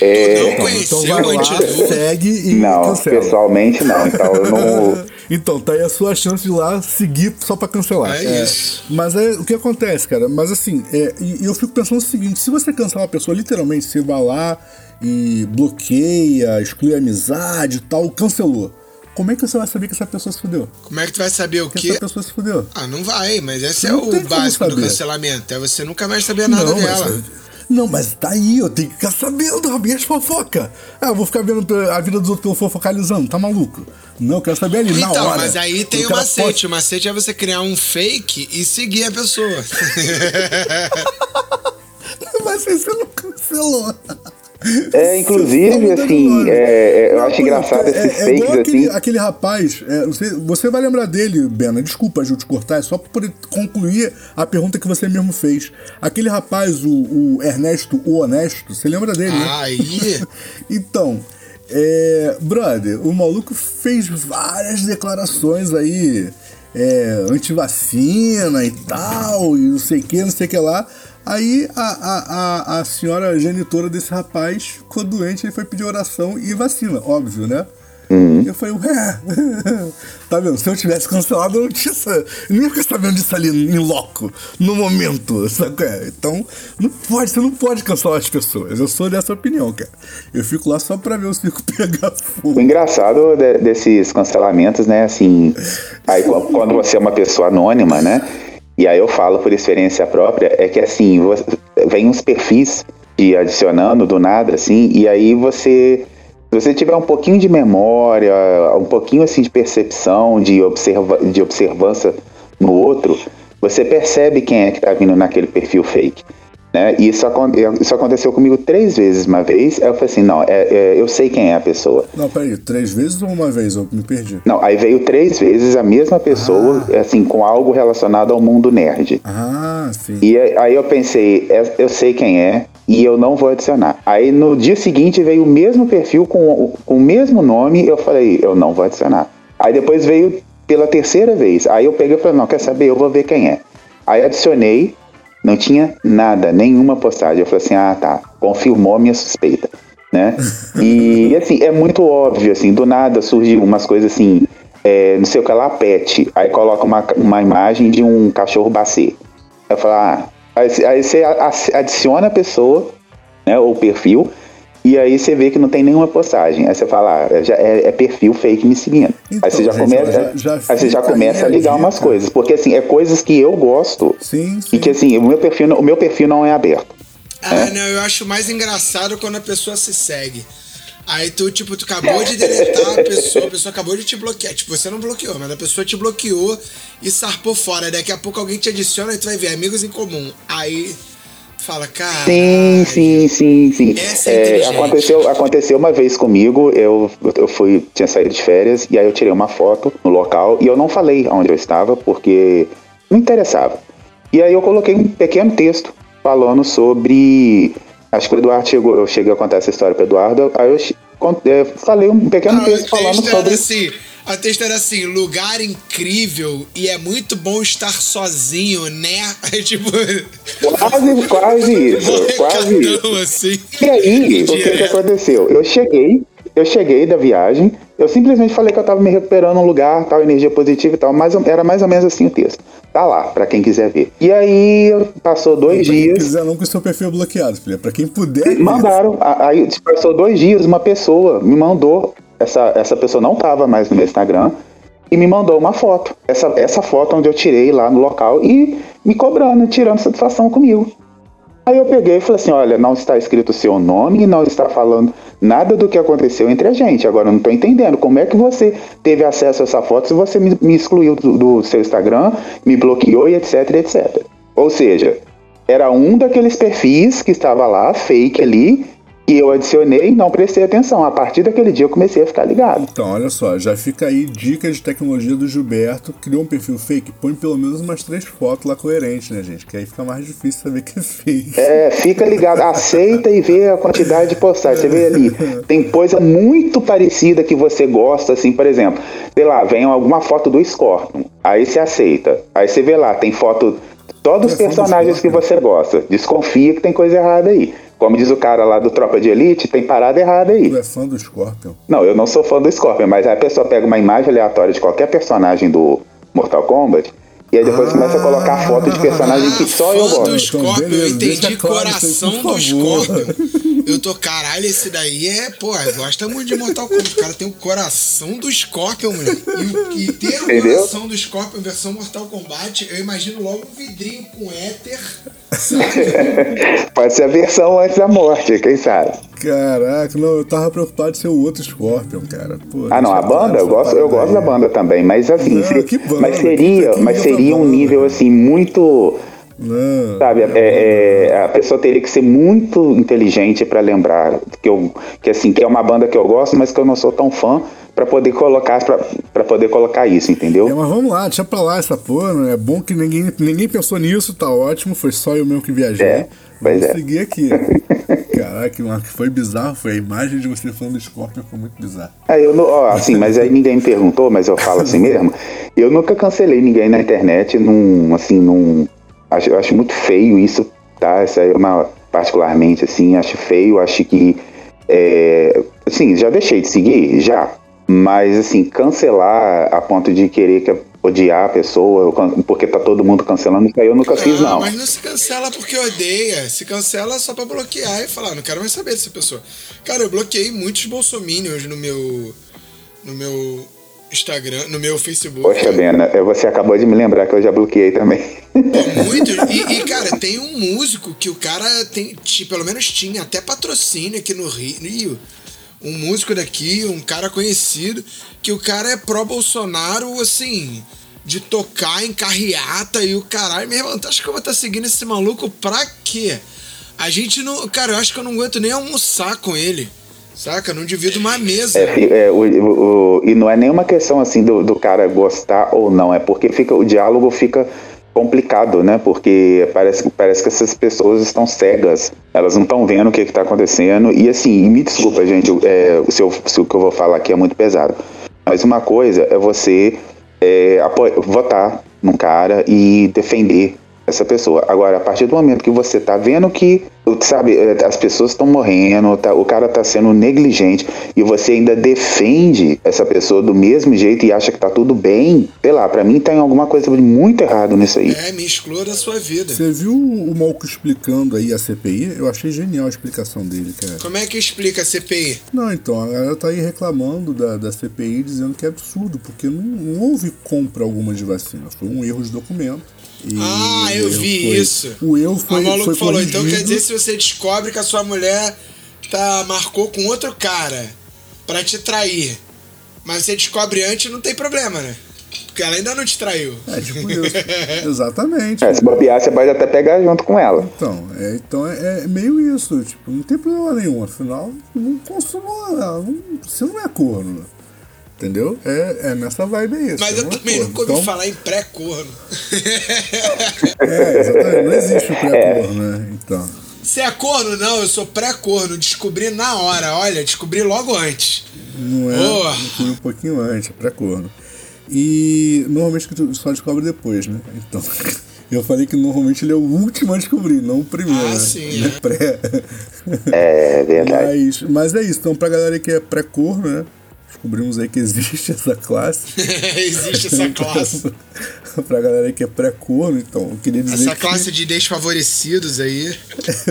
É, não Então conheceu vai o lá, segue e não, cancela. pessoalmente não. Então eu não. Então, tá aí a sua chance de ir lá seguir só pra cancelar. É isso. Mas é o que acontece, cara. Mas assim, é, e, e eu fico pensando o seguinte: se você cancelar uma pessoa, literalmente, você vai lá e bloqueia, exclui a amizade e tal, cancelou. Como é que você vai saber que essa pessoa se fudeu? Como é que tu vai saber o Que quê? essa pessoa se fudeu? Ah, não vai, mas esse é Não tem o básico do cancelamento. É você nunca mais saber nada não, dela. mas. Não, mas tá aí, eu tenho que ficar sabendo minhas fofocas. Ah, eu vou ficar vendo a vida dos outros pelo fofocalizando, tá maluco? Não, eu quero saber ali, na Então, hora. mas aí tem O macete. O macete é você criar um fake e seguir a pessoa. Mas você não cancelou. É, inclusive, tá assim, é, é, eu acho engraçado é- esses é fakes igual aquele, assim. aquele rapaz, é, você, você vai lembrar dele, Bena. Desculpa, Ju, te cortar, é só pra poder concluir a pergunta que você mesmo fez. Aquele rapaz, o, o Ernesto, o Honesto, você lembra dele, né? Aí. Então, é, brother, o maluco fez várias declarações aí, é, anti-vacina e tal, e não sei o que, não sei o que lá. Aí a, a, a, a senhora genitora desse rapaz ficou doente, ele foi pedir oração e vacina, óbvio, né? Eu falei, ué, tá vendo? Se eu tivesse cancelado, eu não tinha. ia ficar sabendo disso ali em loco, no momento, sabe? É? Então, não pode, você não pode cancelar as pessoas. Eu sou dessa opinião, cara. Eu fico lá só pra ver o circo pegar O fogo. engraçado de- desses cancelamentos, né, assim, aí qu- quando você é uma pessoa anônima, né, e aí eu falo por experiência própria, é que assim, vem uns perfis te adicionando do nada, assim, e aí você, se você tiver um pouquinho de memória, um pouquinho assim de percepção, de, observa, de observância no outro, você percebe quem é que tá vindo naquele perfil fake. Né? E isso, isso aconteceu comigo três vezes uma vez. Aí eu falei assim: não, é- é, eu sei quem é a pessoa. Não, peraí, três vezes ou uma vez? Eu me perdi. Não, aí veio três vezes a mesma pessoa, assim, com algo relacionado ao mundo nerd. Ah, sim. E aí eu pensei, é- eu sei quem é e eu não vou adicionar. Aí no dia seguinte veio o mesmo perfil com, o- com o mesmo nome, eu falei, eu não vou adicionar. Aí depois veio pela terceira vez. Aí eu peguei e falei, não, quer saber, eu vou ver quem é. Aí adicionei, não tinha nada, nenhuma postagem. Eu falei assim, ah tá, confirmou a minha suspeita. né? E assim, é muito óbvio, assim, do nada surgiu umas coisas assim, é, não sei o que lá, pet. Aí coloca uma, uma imagem de um cachorro bacê. Aí fala, ah, aí, aí você adiciona a pessoa, né, ou perfil, e aí você vê que não tem nenhuma postagem. Aí você fala, ah, já é, é, perfil fake me seguindo. Então, aí você já gente, começa, já, já aí você já começa a ligar umas coisas, porque assim, é coisas que eu gosto sim, sim. e que assim, o meu perfil, o meu perfil não é aberto. Ah, é. não, eu acho mais engraçado quando a pessoa se segue. Aí tu, tipo, tu acabou de deletar a pessoa, a pessoa acabou de te bloquear. Tipo, você não bloqueou, mas a pessoa te bloqueou e sarpou fora. Daqui a pouco alguém te adiciona e tu vai ver amigos em comum. Aí fala, cara. Sim, sim, sim, sim. É, é aconteceu, aconteceu uma vez comigo, eu, eu fui, tinha saído de férias, e aí eu tirei uma foto no local e eu não falei onde eu estava, porque não interessava. E aí eu coloquei um pequeno texto falando sobre. Acho que o Eduardo chegou, eu cheguei a contar essa história para Eduardo, aí eu, eu falei um pequeno ah, texto falando sobre. Assim, a texto era assim, lugar incrível e é muito bom estar sozinho, né? É tipo. Quase, quase isso. quase isso. Assim, e aí, o que, que aconteceu? Eu cheguei, eu cheguei da viagem, eu simplesmente falei que eu tava me recuperando um lugar, tal, energia positiva e tal, mas era mais ou menos assim o texto. Tá lá, para quem quiser ver. E aí, passou dois pra dias. Quem quiser não com o seu perfil bloqueado, filha. Pra quem puder. Mandaram. Aí, passou dois dias, uma pessoa me mandou. Essa, essa pessoa não tava mais no meu Instagram. E me mandou uma foto. Essa, essa foto onde eu tirei lá no local e me cobrando, tirando satisfação comigo. Aí eu peguei e falei assim: olha, não está escrito o seu nome e não está falando nada do que aconteceu entre a gente. Agora eu não estou entendendo como é que você teve acesso a essa foto se você me, me excluiu do, do, seu Instagram, me bloqueou e etc, etc. Ou seja, era um daqueles perfis que estava lá, fake ali, eu adicionei e não prestei atenção. A partir daquele dia eu comecei a ficar ligado. Então, olha só, já fica aí dica de tecnologia do Gilberto. Criou um perfil fake, põe pelo menos umas três fotos lá coerentes, né, gente? Que aí fica mais difícil saber que é fake. É, fica ligado, aceita e vê a quantidade de postagens. Você vê ali, tem coisa muito parecida que você gosta, assim, por exemplo, sei lá, vem alguma foto do Scorpion, aí você aceita. Aí você vê lá, tem foto todos os é personagens que você gosta. Desconfia que tem coisa errada aí. Como diz o cara lá do Tropa de Elite, tem parada errada aí. Tu é fã do Scorpion? Não, eu não sou fã do Scorpion, mas aí a pessoa pega uma imagem aleatória de qualquer personagem do Mortal Kombat e aí depois ah, começa a colocar foto de personagem que só eu gosto. do Scorpion, eu entendi coração do Scorpion. Eu tô, caralho, esse daí é, pô, gosta muito de Mortal Kombat. O cara tem o coração do Scorpion, moleque. E, e ter o Entendeu? coração do Scorpion versão Mortal Kombat, eu imagino logo um vidrinho com éter. Pode ser a versão antes da morte, quem sabe? Caraca, não, eu tava preocupado de ser o outro Scorpion, cara. Pô, ah, não, a banda, eu gosto, eu gosto da banda também, mas assim, não, se, banda, mas seria, mas seria um nível assim muito não, sabe, é, é, a pessoa teria que ser muito inteligente para lembrar que eu que assim que é uma banda que eu gosto, mas que eu não sou tão fã para poder colocar para poder colocar isso, entendeu? É, mas vamos lá, deixa pra lá essa porra, né? É bom que ninguém, ninguém pensou nisso, tá ótimo, foi só eu mesmo que viajei. É, pois vamos é. seguir aqui. Caraca, que foi bizarro, foi a imagem de você falando do Scorpion foi muito bizarro. É, eu não, ó, assim, mas aí ninguém me perguntou, mas eu falo assim mesmo. Eu nunca cancelei ninguém na internet, num, assim, num. Acho, eu acho muito feio isso, tá? Essa é uma, particularmente, assim, acho feio, acho que. É, assim, já deixei de seguir, já. Mas, assim, cancelar a ponto de querer que odiar a pessoa porque tá todo mundo cancelando, isso aí eu nunca fiz, não. Mas não se cancela porque odeia. Se cancela só pra bloquear e falar, não quero mais saber dessa pessoa. Cara, eu bloqueei muitos bolsominions no meu. no meu Instagram, no meu Facebook. Poxa, Bena, você acabou de me lembrar que eu já bloqueei também. Muito. E, e, cara, tem um músico que o cara tem, pelo menos tinha até patrocínio aqui no Rio um músico daqui, um cara conhecido, que o cara é pró-Bolsonaro, assim, de tocar em carreata e o caralho. Meu irmão, tu acha que eu vou estar tá seguindo esse maluco pra quê? A gente não. Cara, eu acho que eu não aguento nem almoçar com ele. Saca? Não divido uma mesa. É, é o, o, o, e não é nenhuma questão assim do, do cara gostar ou não, é porque fica, o diálogo fica complicado, né? Porque parece, parece que essas pessoas estão cegas, elas não estão vendo o que está acontecendo. E assim, me desculpa, gente, é, se, o que eu vou falar aqui é muito pesado. Mas uma coisa é você é, votar num cara e defender essa pessoa. Agora, a partir do momento que você tá vendo que, sabe, eh, as pessoas estão morrendo, tá, o cara tá sendo negligente e você ainda defende essa pessoa do mesmo jeito e acha que tá tudo bem, sei lá, pra mim tem alguma coisa muito errado nisso aí. É, me exclua da sua vida. Você viu o Malco explicando aí a CPI? Eu achei genial a explicação dele, cara. Como é que explica a CPI? Não, então, a galera tá aí reclamando da, da CPI, dizendo que é absurdo, porque não, não houve compra alguma de vacina. Foi um erro de documento. E Ah, eu vi foi- isso. O erro foi, o maluco foi falou, então corrigido. quer dizer se você descobre que a sua mulher tá marcou com outro cara pra te trair, mas você descobre antes, não tem problema, né? Porque ela ainda não te traiu. É tipo isso. Exatamente. É, se bobear, você pode até pegar junto com ela. Então, é, então é, é meio isso, tipo, não tem problema nenhum, afinal, não consumou, não, você não é corno, entendeu? É, é nessa vibe aí. Mas eu não é também corno. nunca ouvi Então, falar em pré-corno. É, exatamente, não existe o pré-corno, né? Então, Você é corno? Não, eu sou pré-corno. Descobri na hora, olha, descobri logo antes. não é, foi um pouquinho antes, é pré-corno. E normalmente que tu só descobre depois, né? Então, eu falei que normalmente ele é o último a descobrir, não o primeiro, Ah, né? sim, Ele é. pré. É verdade. Mas, mas é isso, então pra galera que é pré-corno, né? Descobrimos aí que existe essa classe. Existe essa classe. pra galera que é pré-corno, então, eu queria dizer Essa que classe de desfavorecidos aí.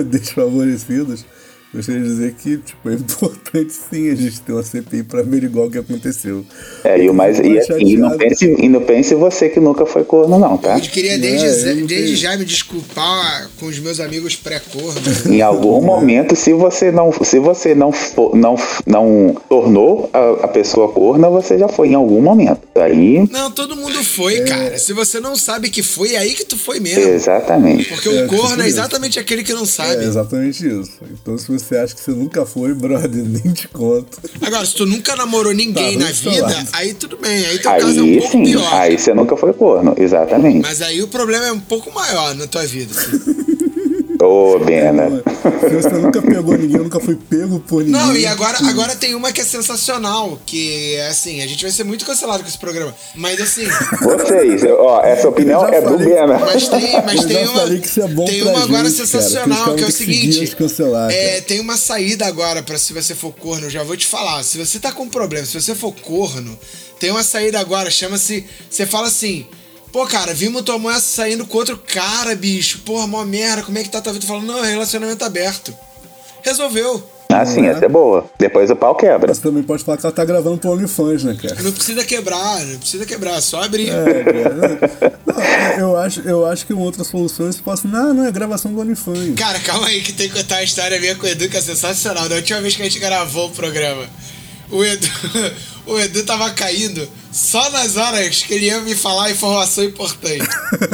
desfavorecidos. Gostaria de dizer que tipo, é importante sim a gente ter uma CPI pra averiguar o que aconteceu. É, e o mais. Eu E, tô e, não pense, e não pense você que nunca foi corno, não, tá? Eu queria desde, É, eu desde já me desculpar com os meus amigos pré-corno. Em algum momento, se você não, se você não, for, não, não tornou a, a pessoa corna, você já foi em algum momento. Aí, Não, todo mundo foi, É. cara. Se você não sabe que foi, é aí que tu foi mesmo. exatamente. Porque É, o corno tipo é exatamente aquele que não É sabe. exatamente isso. Então se você acha que você nunca foi, brother, nem te conto. Agora, se tu nunca namorou ninguém Tá, na vida, falar. aí tudo bem. Aí teu caso é um Aí pouco sim, pior. aí você nunca foi corno, exatamente. Mas aí o problema é um pouco maior na tua vida. filho. Ô, Bena. Se você nunca pegou ninguém, nunca foi pego por ninguém. Não, e agora, agora tem uma que é sensacional, que é assim, a gente vai ser muito cancelado com esse programa. Mas assim, Vocês, ó, essa opinião Eu é do falei- Bena. mas tem, mas Eu tem uma. falei que isso é bom tem uma agora gente, cara, sensacional, porque que é o que seguinte. é, cara. tem uma saída agora pra se você for corno, eu já vou te falar. Se você tá com problema, se você for corno, tem uma saída agora, chama-se. Você fala assim. Pô, cara, vimos tua mulher saindo com outro cara, bicho. Porra, mó merda, como é que tá tua vida? Tu fala, não, é relacionamento aberto. Resolveu. Ah, sim, essa é boa. Depois o pau quebra. Você também pode falar que ela tá gravando pro OnlyFans, né, cara? Não precisa quebrar, não precisa quebrar, só abrir. É, cara. Não, eu, acho, eu acho que uma outra solução é você fala assim, não, não, é gravação do OnlyFans. Cara, calma aí que tem que contar a história minha com o Edu, que é sensacional. Da última vez que a gente gravou o programa, o Edu, o Edu tava caindo só nas horas que ele ia me falar informação importante.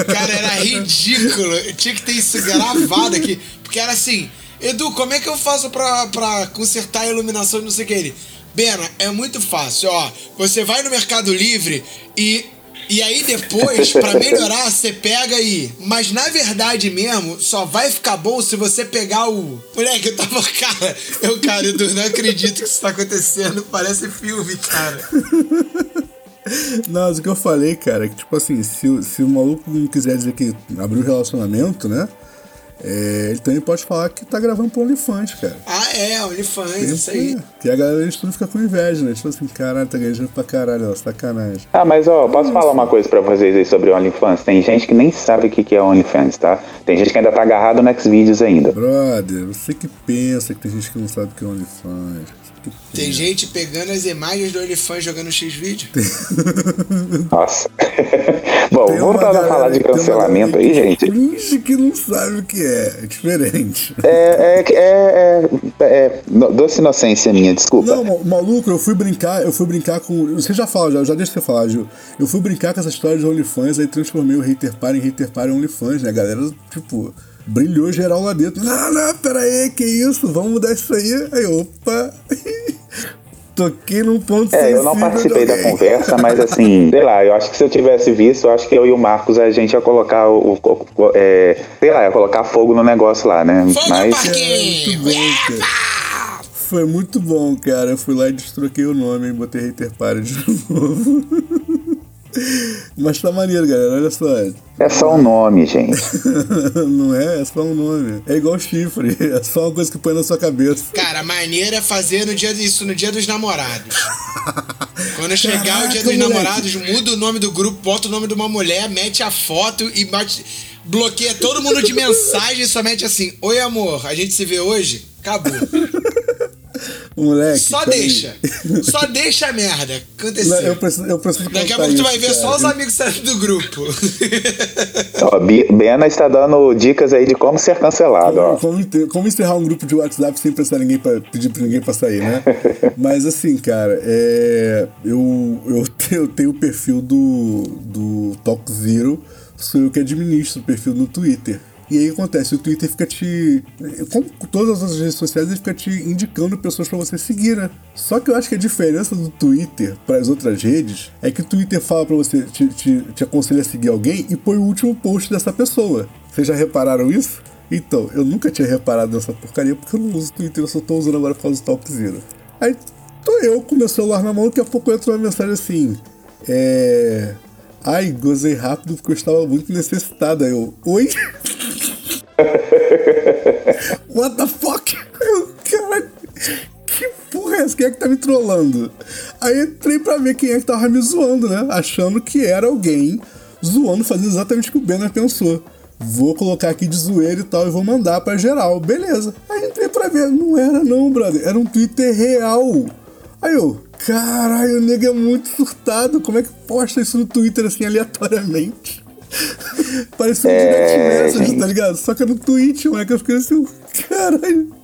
Cara, era ridículo. Eu tinha que ter isso gravado aqui. Porque era assim, Edu, como é que eu faço pra, pra consertar a iluminação e não sei o que? Ele, Bena, é muito fácil, ó. Você vai no Mercado Livre e e aí depois, pra melhorar, você pega aí. Mas na verdade mesmo, só vai ficar bom se você pegar o. Moleque, eu tava. Cara, eu, cara, Edu, não acredito que isso tá acontecendo. Parece filme, cara. Não, mas o que eu falei, cara, que tipo assim, se, se o maluco não quiser dizer que abriu relacionamento, né? É, ele também pode falar que tá gravando pro OnlyFans, cara. Ah, é, OnlyFans, isso aí. Que a galera eles tudo fica com inveja, né? Tipo assim, caralho, tá ganhando pra caralho, ó, sacanagem. Ah, mas ó, posso falar uma coisa pra vocês aí sobre o OnlyFans? Tem gente que nem sabe o que que é OnlyFans, tá? Tem gente que ainda tá agarrado no Xvideos ainda. Brother, você que pensa que tem gente que não sabe o que é OnlyFans. Tem gente pegando as imagens do OnlyFans jogando X-Vídeo. Nossa. Bom, Tem voltando a falar de cancelamento aí, gente. Finge que não sabe o que é. É diferente. É, é, é, é, é doce inocência minha, desculpa. Não, ma- maluco, eu fui brincar, eu fui brincar com. Você já fala, já, já deixa você falar, Gil. Eu fui brincar com essa história de OnlyFans, aí transformei o hater par em hater par em OnlyFans, né? A galera, tipo, brilhou geral lá dentro. Não, não, pera aí, que isso? Vamos mudar isso aí. Aí, opa. Toquei num ponto É, eu não participei da conversa, mas assim, sei lá, eu acho que se eu tivesse visto, eu acho que eu e o Marcos a gente ia colocar o. o- o- é, sei lá, ia colocar fogo no negócio lá, né? Fogo mas. parquinho! Bom, cara. Foi muito bom, cara. Eu fui lá e destroquei o nome e botei hater par de novo. Mas tá maneiro, galera. Olha só. É só um nome, gente. Não é? É só um nome. É igual chifre. É só uma coisa que põe na sua cabeça. Cara, maneiro é fazer no dia isso no dia dos namorados. Quando chegar Caraca, o dia dos moleque. namorados, muda o nome do grupo, bota o nome de uma mulher, mete a foto e bate, bloqueia todo mundo de mensagem e só mete assim: Oi, amor, a gente se vê hoje? Acabou. Moleque. Só deixa. Só deixa a merda Não, acontecer. eu preciso, eu preciso Daqui a pouco tu vai isso, ver cara. só os amigos saindo do grupo. Ó, Bena está dando dicas aí de como ser cancelado, ó. Como, como como encerrar um grupo de WhatsApp sem precisar ninguém pra, pedir pra ninguém pra sair, né? Mas assim, cara, é, eu, eu, tenho, eu tenho o perfil do, do Talk Zero, sou eu que administro o perfil no Twitter. E aí acontece, o Twitter fica te. Como todas as redes sociais, ele fica te indicando pessoas pra você seguir, né? Só que eu acho que a diferença do Twitter para as outras redes é que o Twitter fala pra você, te, te, te aconselha a seguir alguém e põe o último post dessa pessoa. Vocês já repararam isso? Então, eu nunca tinha reparado nessa porcaria porque eu não uso Twitter, eu só tô usando agora por causa do Talk Zero. Aí tô eu com meu celular na mão, daqui a pouco entra uma mensagem assim. É. Ai, gozei rápido porque eu estava muito necessitado. Aí eu. Oi? What the fuck? Eu, Caralho, que porra é essa? Quem é que tá me trollando? Aí entrei pra ver quem é que tava me zoando, né? Achando que era alguém zoando, fazendo exatamente o que o Banner pensou. Vou colocar aqui de zoeira e tal e vou mandar pra geral. Beleza. Aí entrei pra ver. Não era não, brother. Era um Twitter real. Aí eu, caralho, o nego é muito surtado. Como é que posta isso no Twitter assim aleatoriamente? Parece um É, direct message, tá ligado? Só que é no Twitch, moleque. Eu fiquei assim, caralho.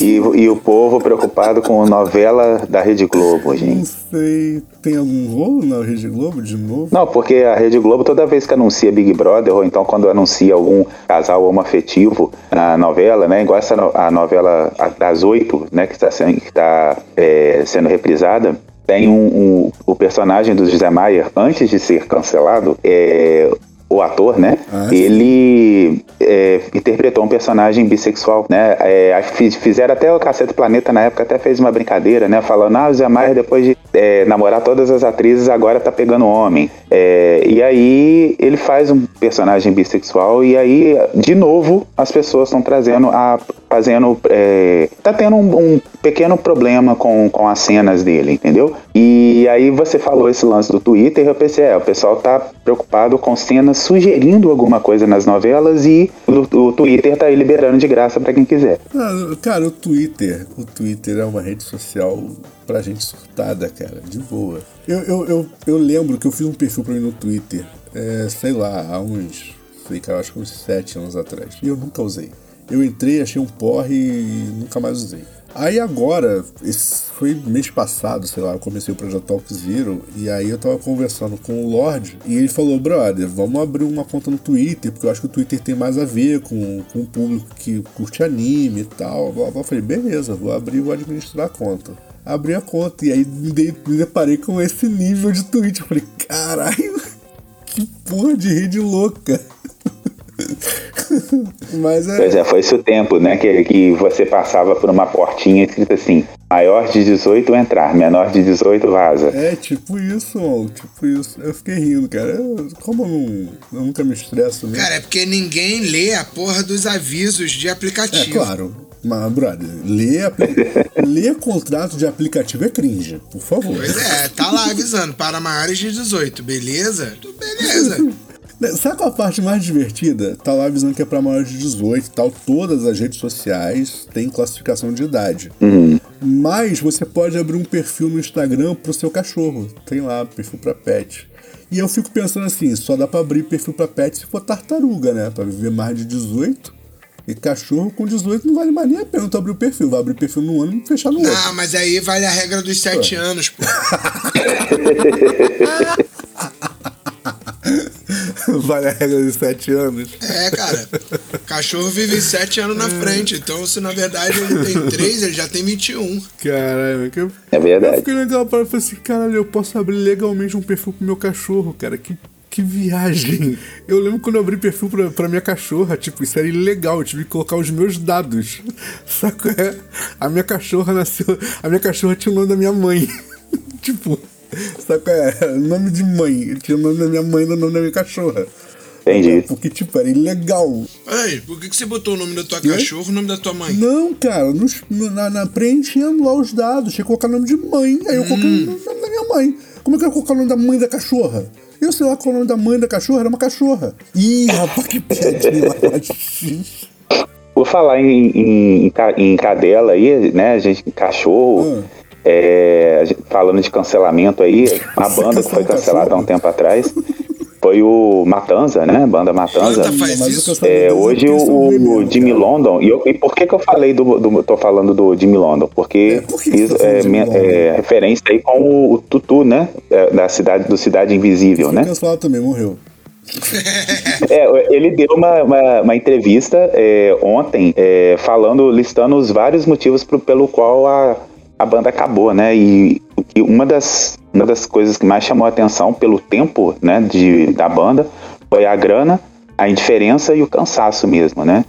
E, e o povo preocupado com novela da Rede Globo, não gente. sei. Tem algum rolo na Rede Globo de novo? Não, porque a Rede Globo, toda vez que anuncia Big Brother, ou então quando anuncia algum casal homoafetivo na novela, né? Igual essa no- a novela das oito, né? Que está sendo, que tá, é, sendo reprisada. Tem um, um- o personagem do José Maier, antes de ser cancelado, é, o ator, né? Ah, ele é, interpretou um personagem bissexual, né? É, fizeram até o Cacete Planeta na época, até fez uma brincadeira, né? Falando, ah, o Zé Maier, depois de é, namorar todas as atrizes, agora tá pegando homem. É, e aí ele faz um personagem bissexual e aí, de novo, as pessoas estão trazendo a. fazendo. É, tá tendo um, um pequeno problema com, com as cenas dele, entendeu? E aí você falou esse lance do Twitter, eu pensei, é, o pessoal tá preocupado com cenas sugerindo alguma coisa nas novelas e o, o Twitter tá aí liberando de graça pra quem quiser. Cara, o Twitter, o Twitter é uma rede social pra gente surtada, cara, de boa. Eu, eu, eu, eu lembro que eu fiz um perfil pra mim no Twitter, é, sei lá, há uns, sei cara, acho que uns sete anos atrás. E eu nunca usei. Eu entrei, achei um porre e nunca mais usei. Aí agora, foi mês passado, sei lá, eu comecei o projeto Talk Zero e aí eu tava conversando com o Lorde e ele falou, brother, vamos abrir uma conta no Twitter, porque eu acho que o Twitter tem mais a ver com, com o público que curte anime e tal. Eu falei, beleza, vou abrir e vou administrar a conta. Abri a conta e aí me, dei- me deparei com esse nível de tweet. Eu falei, caralho, que porra de rede louca. Mas é. Pois é, foi esse o tempo, né? Que, que você passava por uma portinha escrita assim: maior de 18 entrar, menor de 18 vaza. É, tipo isso, mano. Tipo isso. Eu fiquei rindo, cara. Eu- como eu, não, eu nunca me estresso, né? Cara, é porque ninguém lê a porra dos avisos de é aplicativo. claro. Mas, brother, ler, ler contrato de aplicativo é cringe, por favor. Pois é, tá lá avisando, para maiores de 18, beleza? Beleza. Né, Sabe qual a parte mais divertida? Tá lá avisando que é pra maiores de 18 e tal. Todas as redes sociais têm classificação de idade. Mas você pode abrir um perfil no Instagram pro seu cachorro. Tem lá, perfil pra pet. E eu fico pensando assim, só dá pra abrir perfil pra pet se for tartaruga, né? Pra viver mais de 18. E cachorro com 18 não vale mais nem a pena tu abrir o perfil. Vai abrir perfil num ano e fechar no outro. Ah, mas aí vale a regra dos 7 anos, pô. vale a regra de 7 anos. É, cara. Cachorro vive 7 anos na frente. Então, se na verdade ele tem 3, ele já tem 21. Caralho, que eu, É verdade. Eu fiquei naquela parada e falei assim, caralho, eu posso abrir legalmente um perfil pro meu cachorro, cara. Que, que viagem. Eu lembro quando eu abri perfil pra, pra minha cachorra, tipo, isso era ilegal, eu tive que colocar os meus dados. Saco é? A minha cachorra nasceu. A minha cachorra tinha o nome da minha mãe. tipo. Qual é? Nome de mãe. Ele tinha o nome da minha mãe no nome da minha cachorra. Entendi. Porque, tipo, era ilegal. Ei, por que, que você botou o nome da tua Quê? cachorro e o nome da tua mãe? Não, cara, nos- no- na, na preenchendo lá os dados, tinha que colocar o nome de mãe. Aí eu coloquei o nome da minha mãe. Como é que eu ia colocar o nome da mãe da cachorra? Eu sei lá qual é o nome da mãe da cachorra, era uma cachorra. Ih, rapaz, que piadinha. Por falar em, em, em ca- em cadela aí, né? A gente, cachorro, Ah. é, falando de cancelamento aí, uma banda que foi cancelada há um tempo atrás foi o Matanza, né? Banda Matanza. É, deles hoje o, o Jimmy. London, e, eu- e por que que eu falei do, do tô falando do Jimmy London? Porque É, por fiz tá é, minha- é, referência aí com o, o Tutu, né? É, da cidade, do Cidade Invisível, né? cancelado também, morreu. É, ele deu uma, uma, uma entrevista é, ontem é, falando, listando os vários motivos pro- pelo qual a, a banda acabou, né? E, e uma, das, uma das coisas que mais chamou a atenção pelo tempo né, de, da banda foi a grana, a indiferença e o cansaço mesmo, né?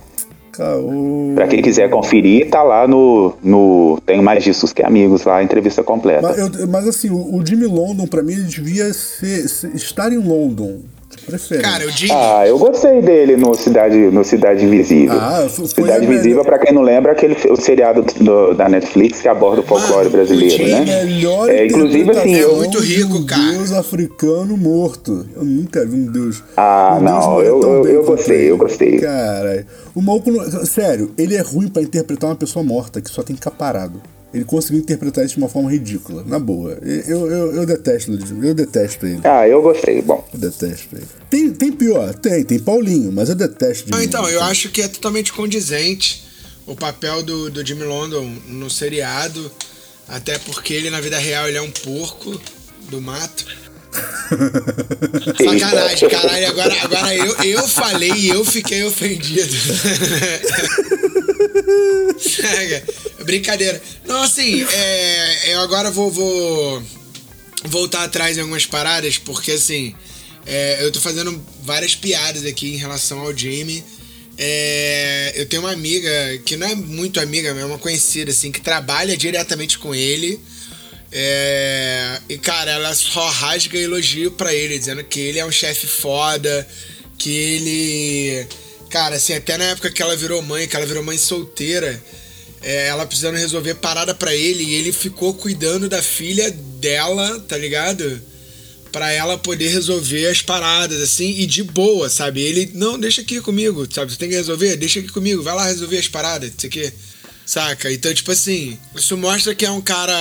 Caô. Pra quem quiser conferir, tá lá no, no Tenho Mais Discos Que Amigos, lá a entrevista completa. Mas, eu- mas assim, o, o Jimmy London, pra mim, ele devia ser, ser- estar em London. Cara, o Jimmy. Ah, eu gostei dele no Cidade, no Cidade Invisível. Ah, foi- Cidade Invisível, pra quem não lembra, é aquele o seriado do- da Netflix que aborda o folclore brasileiro, o Jimmy né? Melhor É, inclusive, assim, interpretação eu- muito rico, um cara. Deus africano morto. Eu nunca vi um Deus. Ah, um Deus não, morrer eu- eu- eu gostei, eu gostei. Caralho. O maluco. Sério, ele é ruim pra interpretar uma pessoa morta que só tem que ficar parado. Ele conseguiu interpretar isso de uma forma ridícula. Na boa. Eu, eu, eu detesto ele. Eu detesto ele. Ah, eu gostei. Bom, Eu detesto ele. Tem, tem pior? Tem, tem Paulinho, mas eu detesto de Não, mim. então, eu acho que é totalmente condizente o papel do, do Jimmy London no seriado, até porque ele, na vida real, ele é um porco do mato. Sacanagem, caralho. Agora, agora eu, eu falei e eu fiquei ofendido. Brincadeira. Não, assim, é, eu agora vou, vou voltar atrás em algumas paradas, porque assim, é, eu tô fazendo várias piadas aqui em relação ao Jimmy. É, eu tenho uma amiga, que não é muito amiga, é uma conhecida, assim, que trabalha diretamente com ele. É, e cara, ela só rasga elogio pra ele, dizendo que ele é um chefe foda, que ele. Cara, assim, até na época que ela virou mãe, que ela virou mãe solteira, é, ela precisando resolver parada pra ele, e ele ficou cuidando da filha dela, tá ligado? Pra ela poder resolver as paradas, assim, e de boa, sabe? Ele, não, deixa aqui comigo, sabe? Você tem que resolver? Deixa aqui comigo, vai lá resolver as paradas, não sei o quê. Saca? Então, tipo assim, isso mostra que é um cara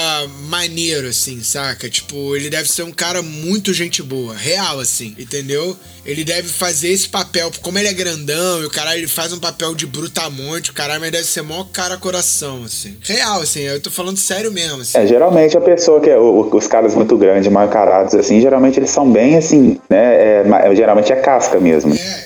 maneiro, assim, saca? Tipo, ele deve ser um cara muito gente boa, real, assim, entendeu? Ele deve fazer esse papel, como ele é grandão e o caralho, ele faz um papel de brutamonte, o caralho, mas deve ser mó cara coração, assim. Real, assim, eu tô falando sério mesmo, assim. é, geralmente a pessoa que é, o- os caras muito grandes, mal encarados, assim, geralmente eles são bem assim, né? é, geralmente é casca mesmo. É,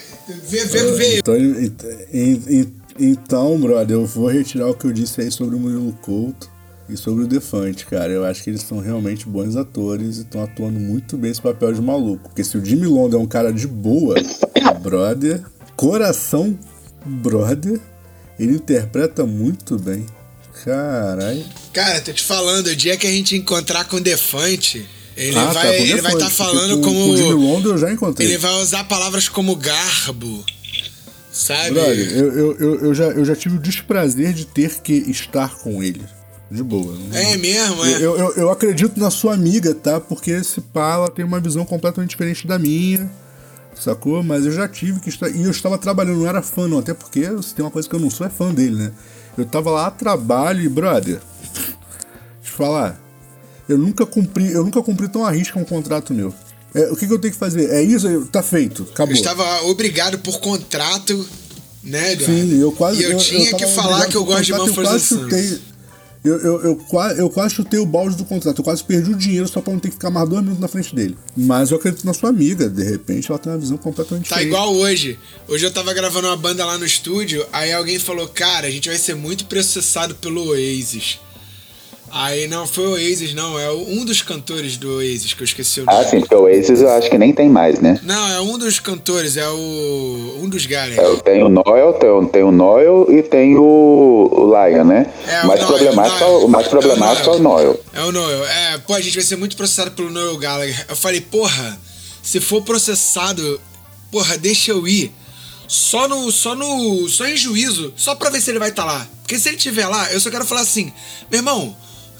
vê, vê, vê. Então, ent- en- en- então, brother, eu vou retirar o que eu disse aí sobre o Murilo Couto e sobre o Defante, cara. Eu acho que eles são realmente bons atores e estão atuando muito bem esse papel de maluco. Porque se o Jimmy London é um cara de boa, brother, coração, brother, ele interpreta muito bem. Caralho. Cara, tô te falando, o dia que a gente encontrar com o Defante, ele Ah, tá, vai vai estar Defante, falando com- Com o Jimmy como. London eu já encontrei. Ele vai usar palavras como garbo. Sabe? Brother, eu, eu, eu, eu já, eu já tive o desprazer de ter que estar com ele. De boa. Não- É mesmo, é. Eu, eu, eu acredito na sua amiga, tá? Porque esse pá, ela tem uma visão completamente diferente da minha. Sacou? Mas eu já tive que estar. E eu estava trabalhando, não era fã, não. Até porque se tem uma coisa que eu não sou, é fã dele, né? Eu tava lá a trabalho e, brother. Deixa eu te falar. Eu nunca cumpri, eu nunca cumpri tão a risca um contrato meu. É, o que, que eu tenho que fazer? É isso, tá feito, acabou. Eu estava obrigado por contrato, né, Eduardo? Sim, eu quase. E eu, tinha tava que falar que eu gosto de eu Manfred quase Santos. chutei. Eu, eu, eu, quase, eu quase chutei o balde do contrato. Eu quase perdi o dinheiro só pra não ter que ficar mais dois minutos na frente dele. Mas eu acredito na sua amiga. De repente ela tem uma visão completamente Tá diferente. igual hoje. Hoje eu tava gravando uma banda lá no estúdio, aí alguém falou, cara, a gente vai ser muito processado pelo Oasis. Aí não foi o Oasis, não, é um dos cantores do Oasis, que eu esqueci o nome. Ah, sim, porque o Oasis eu acho que nem tem mais, né? Não, é um dos cantores, é o. um dos Gallagher. É, tenho o Noel, tenho, tenho o Noel e tenho o, o Lion, né? É, o mais Noel, problemático, Noel. o mais problemático é o Noel. É o Noel. É, pô, a gente vai ser muito processado pelo Noel Gallagher. Eu falei, porra, se for processado, porra, deixa eu ir. Só no. Só no. Só em juízo. Só pra ver se ele vai estar lá. Porque se ele estiver lá, eu só quero falar assim, meu irmão,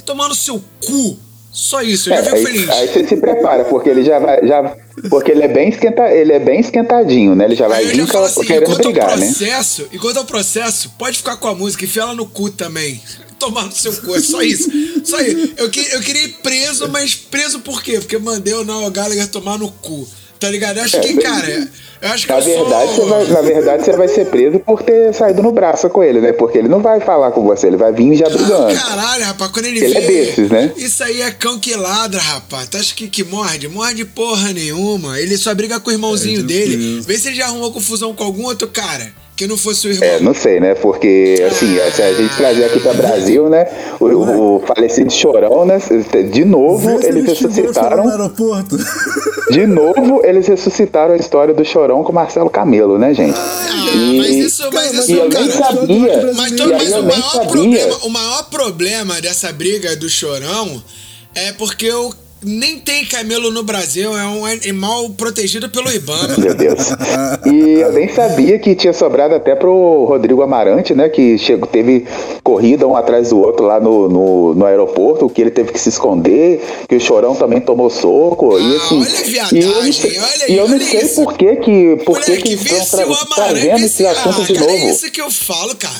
tomar no seu cu. Só isso, eu É, já fico aí, feliz. aí você se prepara, porque ele já vai. Já, porque ele é bem esquenta, ele é bem esquentadinho, né? Ele já vai vir assim, querendo enquanto é brigar, né? processo, enquanto é o processo, pode ficar com a música, enfia ela no cu também. Tomar no seu cu, é só isso. Só isso. Eu, que- eu queria ir preso, mas preso por quê? Porque mandei o Noel Gallagher tomar no cu. Tá ligado? Eu acho que, cara, acho que Na eu verdade, sou... você vai, na verdade, você vai ser preso por ter saído no braço com ele, né? Porque ele não vai falar com você, ele vai vir já brigando. Caralho, rapaz, quando ele, Ele vê. é desses, né? Isso aí é cão que ladra, rapaz. Tu acha que, que morde? Morde porra nenhuma. Ele só briga com o irmãozinho É, dele. Vê se ele já arrumou confusão com algum outro cara que não fosse o irmão. É, não sei, né? Porque, assim, se a gente trazer aqui pra Brasil, né? O, o falecido Chorão, né? De novo, eles ressuscitaram. aeroporto. De novo, eles ressuscitaram a história do Chorão com Marcelo Camelo, né, gente? Ah, E- mas isso, mas Cara, isso, E eu nem sabia. Mas, o, maior sabia. problema, o maior problema dessa briga do chorão é porque eu nem tem camelo no Brasil, é um animal protegido pelo Ibama. Meu Deus. E eu nem sabia que tinha sobrado até pro Rodrigo Amarante, né? Que chegou, teve corrida um atrás do outro lá no, no, no aeroporto, que ele teve que se esconder, que o Chorão também tomou soco. e Ah, assim. olha a viadagem, e eu não sei, olha e eu não sei isso. por que que, por que, Moleque, que vê estão trazendo esse se- assunto ah, de cara, novo. é isso que eu falo, cara.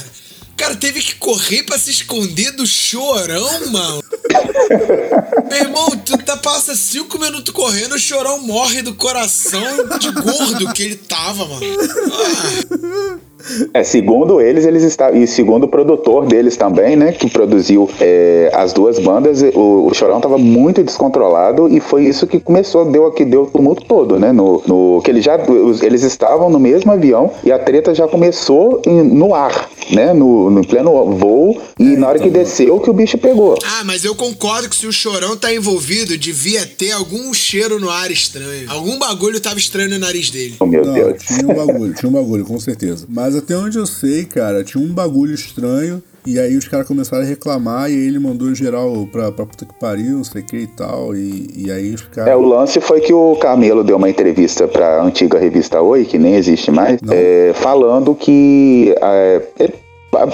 Cara teve que correr pra se esconder do chorão, mano. Meu irmão, tu tá, passa cinco minutos correndo, o chorão morre do coração de gordo que ele tava, mano. Ah, É, segundo eles, eles estavam. E segundo o produtor deles também, né? Que produziu é, as duas bandas, o, o Chorão tava muito descontrolado e foi isso que começou, deu que deu o tumulto todo, né? No, no, que eles já. eles estavam no mesmo avião e a treta já começou em- no ar, né? No, no pleno voo. E na hora que desceu que o bicho pegou. Ah, mas eu concordo que se o chorão tá envolvido, devia ter algum cheiro no ar estranho. Algum bagulho tava estranho no nariz dele. Oh, meu Não, Deus. tinha um bagulho, tinha um bagulho, com certeza. Mas até onde eu sei, cara, tinha um bagulho estranho. E aí os caras começaram a reclamar e aí ele mandou geral pra, pra puta que pariu, não sei o que e tal. E, e aí os caras. É, o lance foi que o Camelo deu uma entrevista para a antiga revista Oi, que nem existe mais, é, falando que. é,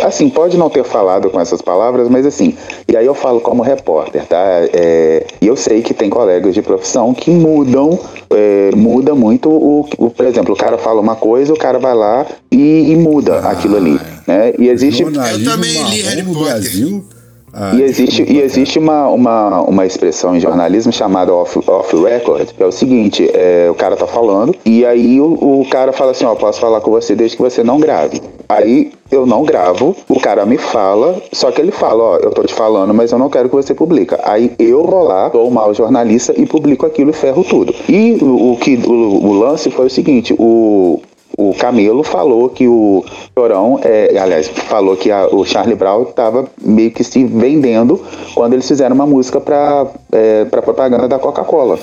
assim, pode não ter falado com essas palavras, mas assim, e aí eu falo como repórter, tá? É, e eu sei que tem colegas de profissão que mudam, é, muda muito o, o- Por exemplo, o cara fala uma coisa, o cara vai lá e, e muda aquilo ali. Né? E existe. Eu também li Harry no Potter. Brasil. Ah, E existe, e existe uma, uma, uma expressão em jornalismo chamada off, off record, que é o seguinte, é, o cara tá falando, e aí o, o cara fala assim, ó, posso falar com você desde que você não grave. Aí eu não gravo, o cara me fala, só que ele fala, ó, eu tô te falando, mas eu não quero que você publica. Aí eu vou lá, dou o mau jornalista e publico aquilo e ferro tudo. E o, o que o, o lance foi o seguinte, o, o Camelo falou que o Chorão, é, aliás, falou que a- o Charlie Brown estava meio que se vendendo quando eles fizeram uma música para é, pra propaganda da Coca-Cola.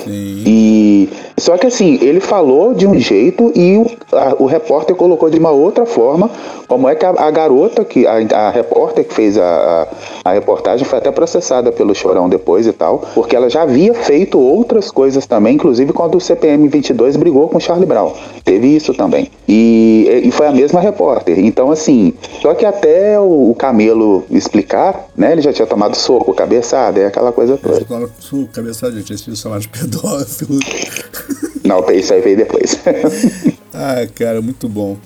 E só que assim, ele falou de um jeito e o, a- o repórter colocou de uma outra forma. Como é que a, a garota, que a, a repórter que fez a, a, a reportagem, foi até processada pelo Chorão depois e tal, porque ela já havia feito outras coisas também, inclusive quando o CPM 22 brigou com o Charlie Brown. Teve isso também. E, e foi a mesma repórter. Então, assim, só que até o, o Camelo explicar, né, ele já tinha tomado soco, cabeçada, é aquela coisa toda. Agora, sou cabeçada, gente, esse chamado de pedófilo. Não, isso aí veio depois. ah, cara, muito bom.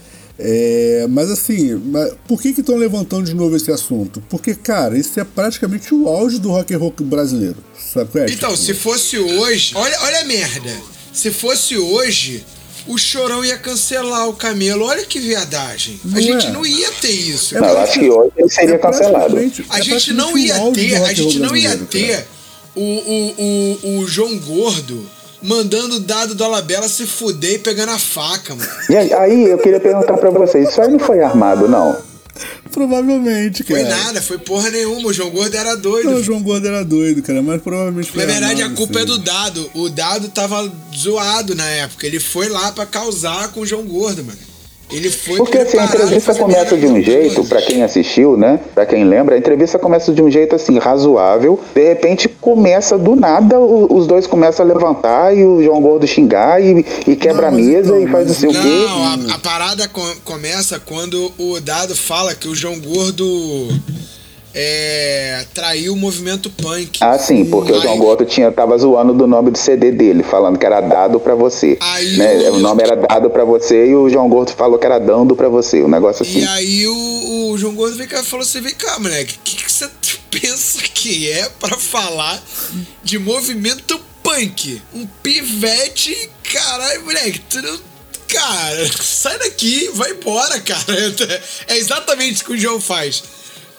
É, mas assim, mas por que que estão levantando de novo esse assunto? Porque, cara, isso é praticamente o auge do rock and roll brasileiro. Sabe qual é? Então, Tipo, se fosse hoje. Olha, olha a merda. Se fosse hoje, o chorão ia cancelar o camelo. Olha que viadagem. Não a gente é. não ia ter isso. É Não, eu acho que hoje ele seria é cancelado. A é gente não ia ter, a gente não ia ter o, o, o, o João Gordo mandando o dado do Alabella se fuder e pegando a faca, mano. E aí, aí eu queria perguntar pra vocês, isso aí não foi armado, não? Provavelmente, cara. Foi nada, foi porra nenhuma. O João Gordo era doido. Não, o João Gordo era doido, cara, mas provavelmente foi Na verdade, a culpa é assim. do Dado. O Dado tava zoado na época. Ele foi lá pra causar com o João Gordo, mano. Ele foi Porque assim, a entrevista começa de um jeito, pra quem assistiu, né? Pra quem lembra, a entrevista começa de um jeito assim, razoável. De repente começa do nada, o- os dois começam a levantar e o João Gordo xingar e, e quebra Não, a mesa então, e faz não sei o quê. Não, a, a parada co- começa quando o Dado fala que o João Gordo é, traiu o movimento punk. Ah, sim, porque o Aí- João Gordo tinha, tava zoando do nome do CD dele, falando que era dado pra você. Aí né? o- O nome era dado pra você e o João Gordo falou que era dando pra você. Um negócio assim. E aí o, o João Gordo vem cá e falou assim: vem cá, moleque, o que, que você pensa que é pra falar de movimento punk? Um pivete, caralho, moleque, tu não. Cara, sai daqui, vai embora, cara. É exatamente isso que o João faz.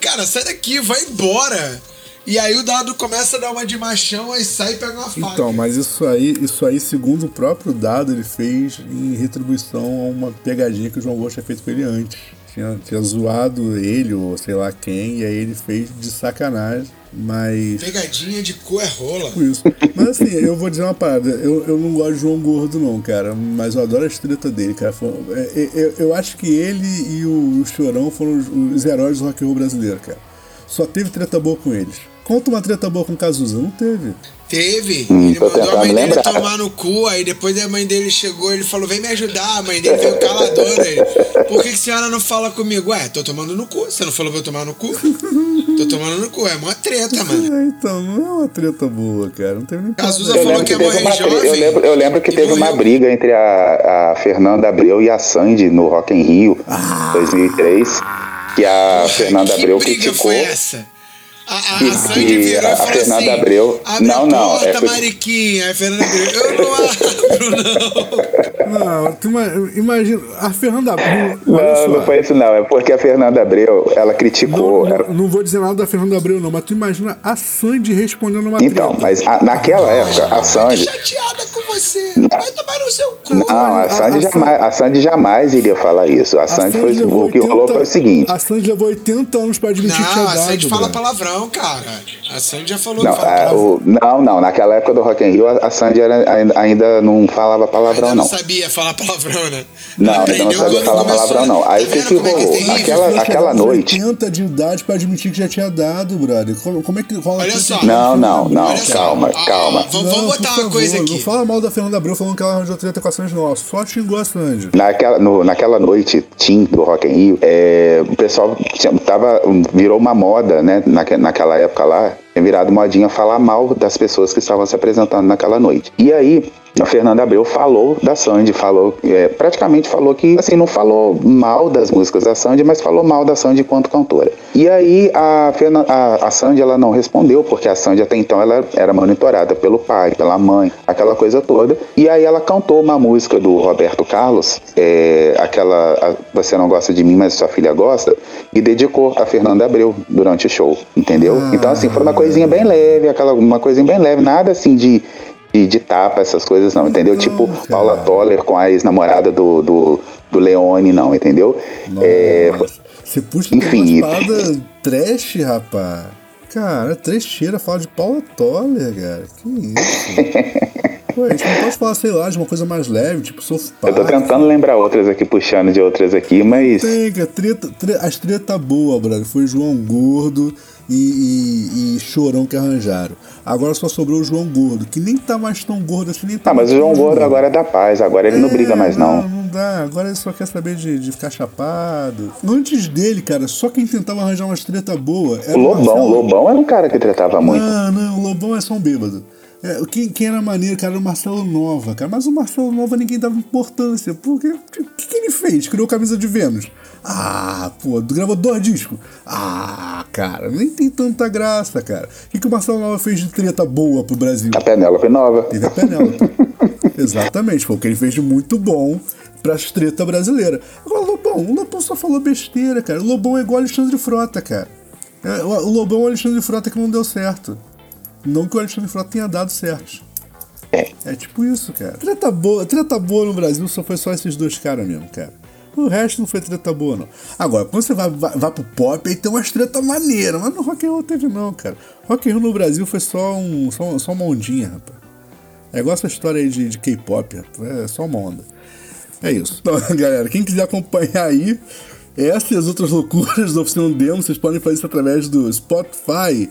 Cara, sai daqui, vai embora. E aí o dado começa a dar uma de machão, aí sai e pega uma faca. Então, mas isso aí, isso aí, segundo o próprio dado, ele fez em retribuição a uma pegadinha que o João Gosto tinha feito com ele antes. Tinha, tinha zoado ele, ou sei lá quem, e aí ele fez de sacanagem, mas. Pegadinha de cu é rola. Tipo isso. Mas assim, eu vou dizer uma parada. Eu, eu não gosto de João Gordo, não, cara. Mas eu adoro as tretas dele, cara. Foi- é, é, Eu, eu acho que ele e o, o Chorão foram os, os heróis do rock and roll brasileiro, cara. Só teve treta boa com eles. Conta uma treta boa com o Cazuza. Não teve. Teve. Hum, ele mandou a mãe dele tomar no cu, aí depois a mãe dele chegou, ele falou, vem me ajudar, a mãe dele veio caladora. Ele, Por que, que a senhora não fala comigo? Ué, tô tomando no cu. Você não falou pra eu tomar no cu? Tô tomando no cu. É mó treta, mano. É, então, não é uma treta boa, cara. Não teve nem Cazuza. Eu falou lembro, que que morrer uma, tri- eu, jovem lembro, eu lembro que teve uma morreu. briga entre a, a Fernanda Abreu e a Sandy no Rock in Rio, 2003, que a Fernanda Ah. que Abreu briga criticou. foi essa? A, a, Que- a Sandy que virou a Fernanda assim, Abreu- abre Não, a não, porta, é Mariquinha. A Fernanda Abreu, eu não abro, não. Não, tu ima- imagina. A Fernanda. Olha Não, não foi isso não, é porque a Fernanda Abreu, ela Não, criticou. não, ela- não vou dizer nada da Fernanda Abreu, não, mas tu imagina a Sandy respondendo uma Então, treta. mas a- naquela época, a Tô Sandy. chateada com você. Vai tomar no seu cu. Não, a a- Sandy, a- jamais, a Sandy jamais iria falar isso. A Sandy foi, levou o que rolou foi o seguinte. A Sandy levou 80 anos pra admitir que tinha Não, a dado. Sandy fala brother. Palavrão, cara. A Sandy já falou Não, palavrão. o- não, não, naquela época do Rock in Rio, a a Sandy era- ainda, ainda não falava palavrão, Ainda não não. sabia falar palavrão, né? Não, Ela ainda não sabia falar palavrão, não. Aí tá o que é que é rolou? terrível? Aquela- Ela aquela noite. 80 de idade pra admitir que já tinha dado, brother. Como, como é que rola Olha só. Não, não, não, Olha só, calma, ó, calma. Vamos, vamos Não, botar uma coisa Não aqui. fala mal da Fernanda Abreu falando que ela arranjou treta com a Sandy, não. Só xingou a Sandy. Naquela, no- naquela noite, Tim, do Rock in Rio, é, o pessoal tinha- tava, virou uma moda, né? Naque, naquela época lá, tinha virado modinha falar mal das pessoas que estavam se apresentando naquela noite. E aí, a Fernanda Abreu falou da Sandy, falou, é, praticamente falou que, assim, não falou mal das músicas da Sandy, mas falou mal da Sandy enquanto cantora. E aí, a, Fernan- a, a Sandy, ela não respondeu, porque a Sandy até então, ela era monitorada pelo pai, pela mãe, aquela coisa toda. E aí, ela cantou uma música do Roberto Carlos, é, aquela a- Você Não Gosta de Mim, mas Sua Filha Gosta, e dedicou a Fernanda Abreu durante o show, entendeu? Então, assim, foi uma coisinha bem leve, aquela, uma coisinha bem leve, nada assim de de, de tapa, essas coisas não, entendeu? tipo cara. Paula Toller com a ex-namorada do, do, do Leone, não, entendeu? É, Nossa. Você puxa Enfim. uma espada trash, rapaz. Cara, trecheira fala de Paula Toller, cara. Que isso? Pô, a gente não pode falar, sei lá, de uma coisa mais leve, tipo South eu tô tentando lembrar outras aqui, puxando de outras aqui, mas. Cara, treta, tre- as treta boa, brother. Foi João Gordo e, e- e Chorão que arranjaram. Agora só sobrou o João Gordo, que nem tá mais tão gordo assim, nem tá Ah, mas o João Gordo agora é da paz, agora ele não briga mais não. Não, não dá. Agora ele só quer saber de, de ficar chapado. Antes dele, cara, só quem tentava arranjar umas treta boa era O Lobão, o Lobão era um cara que tratava muito. Não, não, o Lobão é só um bêbado. É, quem, quem era maneiro, cara, era o Marcelo Nova, cara. Mas o Marcelo Nova ninguém dava importância. Porque o que, que ele fez? Criou camisa de Vênus. Ah, pô, gravou dois discos. Ah, cara, nem tem tanta graça, cara. O que, que o Marcelo Nova fez de treta boa pro Brasil? A Penélope Nova. Teve a Penélope. Exatamente, foi o que ele fez de muito bom pra treta brasileira. Agora, o Lobão, o Lobão só falou besteira, cara. O Lobão é igual Alexandre Frota, cara. É, o Lobão é o Alexandre Frota que não deu certo. Não que o Alexandre Frota tenha dado certo. É tipo isso, cara. Treta boa, treta boa no Brasil só foi só esses dois caras mesmo, cara. O resto não foi treta boa, não. Agora, quando você vai, vai, vai pro pop, aí tem umas treta maneiras. Mas no rock and roll teve não, cara. Rock and roll no Brasil foi só, um, só, só uma ondinha, rapaz. É igual essa história aí de, de K-pop. É só uma onda. É isso. Então, galera, quem quiser acompanhar aí essas e as outras loucuras da Oficina Demo, vocês podem fazer isso através do Spotify,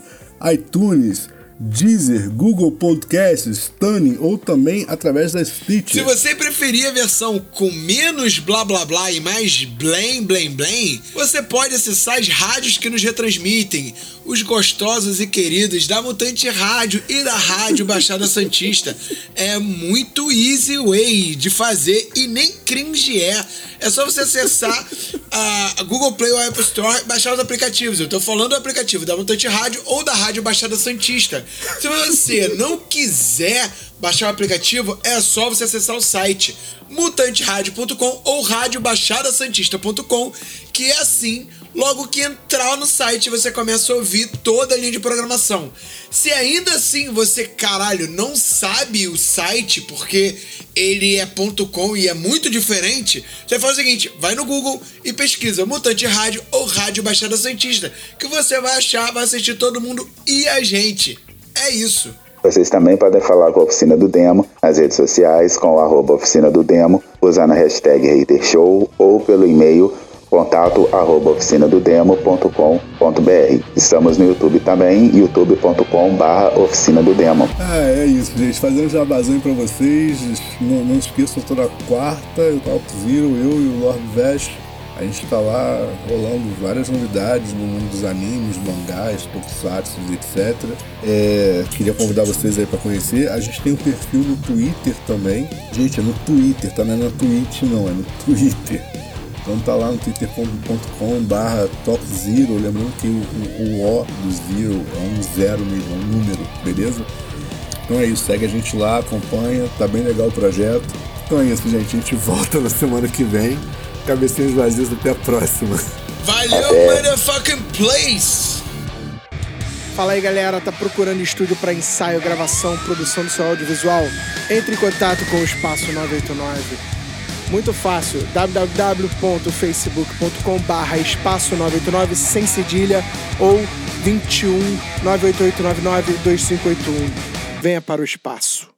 iTunes, Deezer, Google Podcasts, Tuning ou também através da Stitch. Se você preferir a versão com menos blá blá blá e mais blém blém blém, você pode acessar as rádios que nos retransmitem, os gostosos e queridos da Mutante Rádio e da Rádio Baixada Santista. É muito easy way de fazer e nem cringe é. É só você acessar a Google Play ou a Apple Store e baixar os aplicativos. Eu tô falando do aplicativo da Mutante Rádio ou da Rádio Baixada Santista. Se você não quiser baixar o aplicativo, é só você acessar o site mutanteradio.com ou radiobaixadasantista.com, que é assim Logo que entrar no site, você começa a ouvir toda a linha de programação. Se ainda assim você, caralho, não sabe o site porque ele é .com e é muito diferente, você faz o seguinte, vai no Google e pesquisa Mutante Rádio ou Rádio Baixada Santista, que você vai achar, vai assistir todo mundo e a gente. É isso. Vocês também podem falar com a Oficina do Demo nas redes sociais com o arroba Oficina do Demo, usando a hashtag HaterShow ou pelo e-mail contato arroba oficinadodemo.com.br. Estamos no YouTube também, youtube.com barra oficina do demo. Ah, é isso, gente. Fazendo um jabazinho pra vocês. Não, não esqueçam toda quarta, o Talk Zero, eu e o Lord Vesh. A gente tá lá rolando várias novidades no mundo dos animes, mangás, tokusatsu, etc. É, queria convidar vocês aí para conhecer. A gente tem um perfil no Twitter também. Gente, é no Twitter, tá? Não é no Twitch, não, é no Twitter. Então tá lá no twitter.com barra TalkZero, lembrando que o, o, o, O do Zero é um zero mesmo, é um número, beleza? Então é isso, segue a gente lá, acompanha, tá bem legal o projeto. Então é isso, gente, a gente volta na semana que vem. Cabecinhas vazias, até a próxima. Valeu, motherfucking place! Fala aí galera, tá procurando estúdio para ensaio, gravação, produção do seu audiovisual? Entre em contato com o Espaço 989 muito fácil, www.facebook.com/barra espaço 989 sem cedilha ou 21 98899 2581. Venha para o espaço.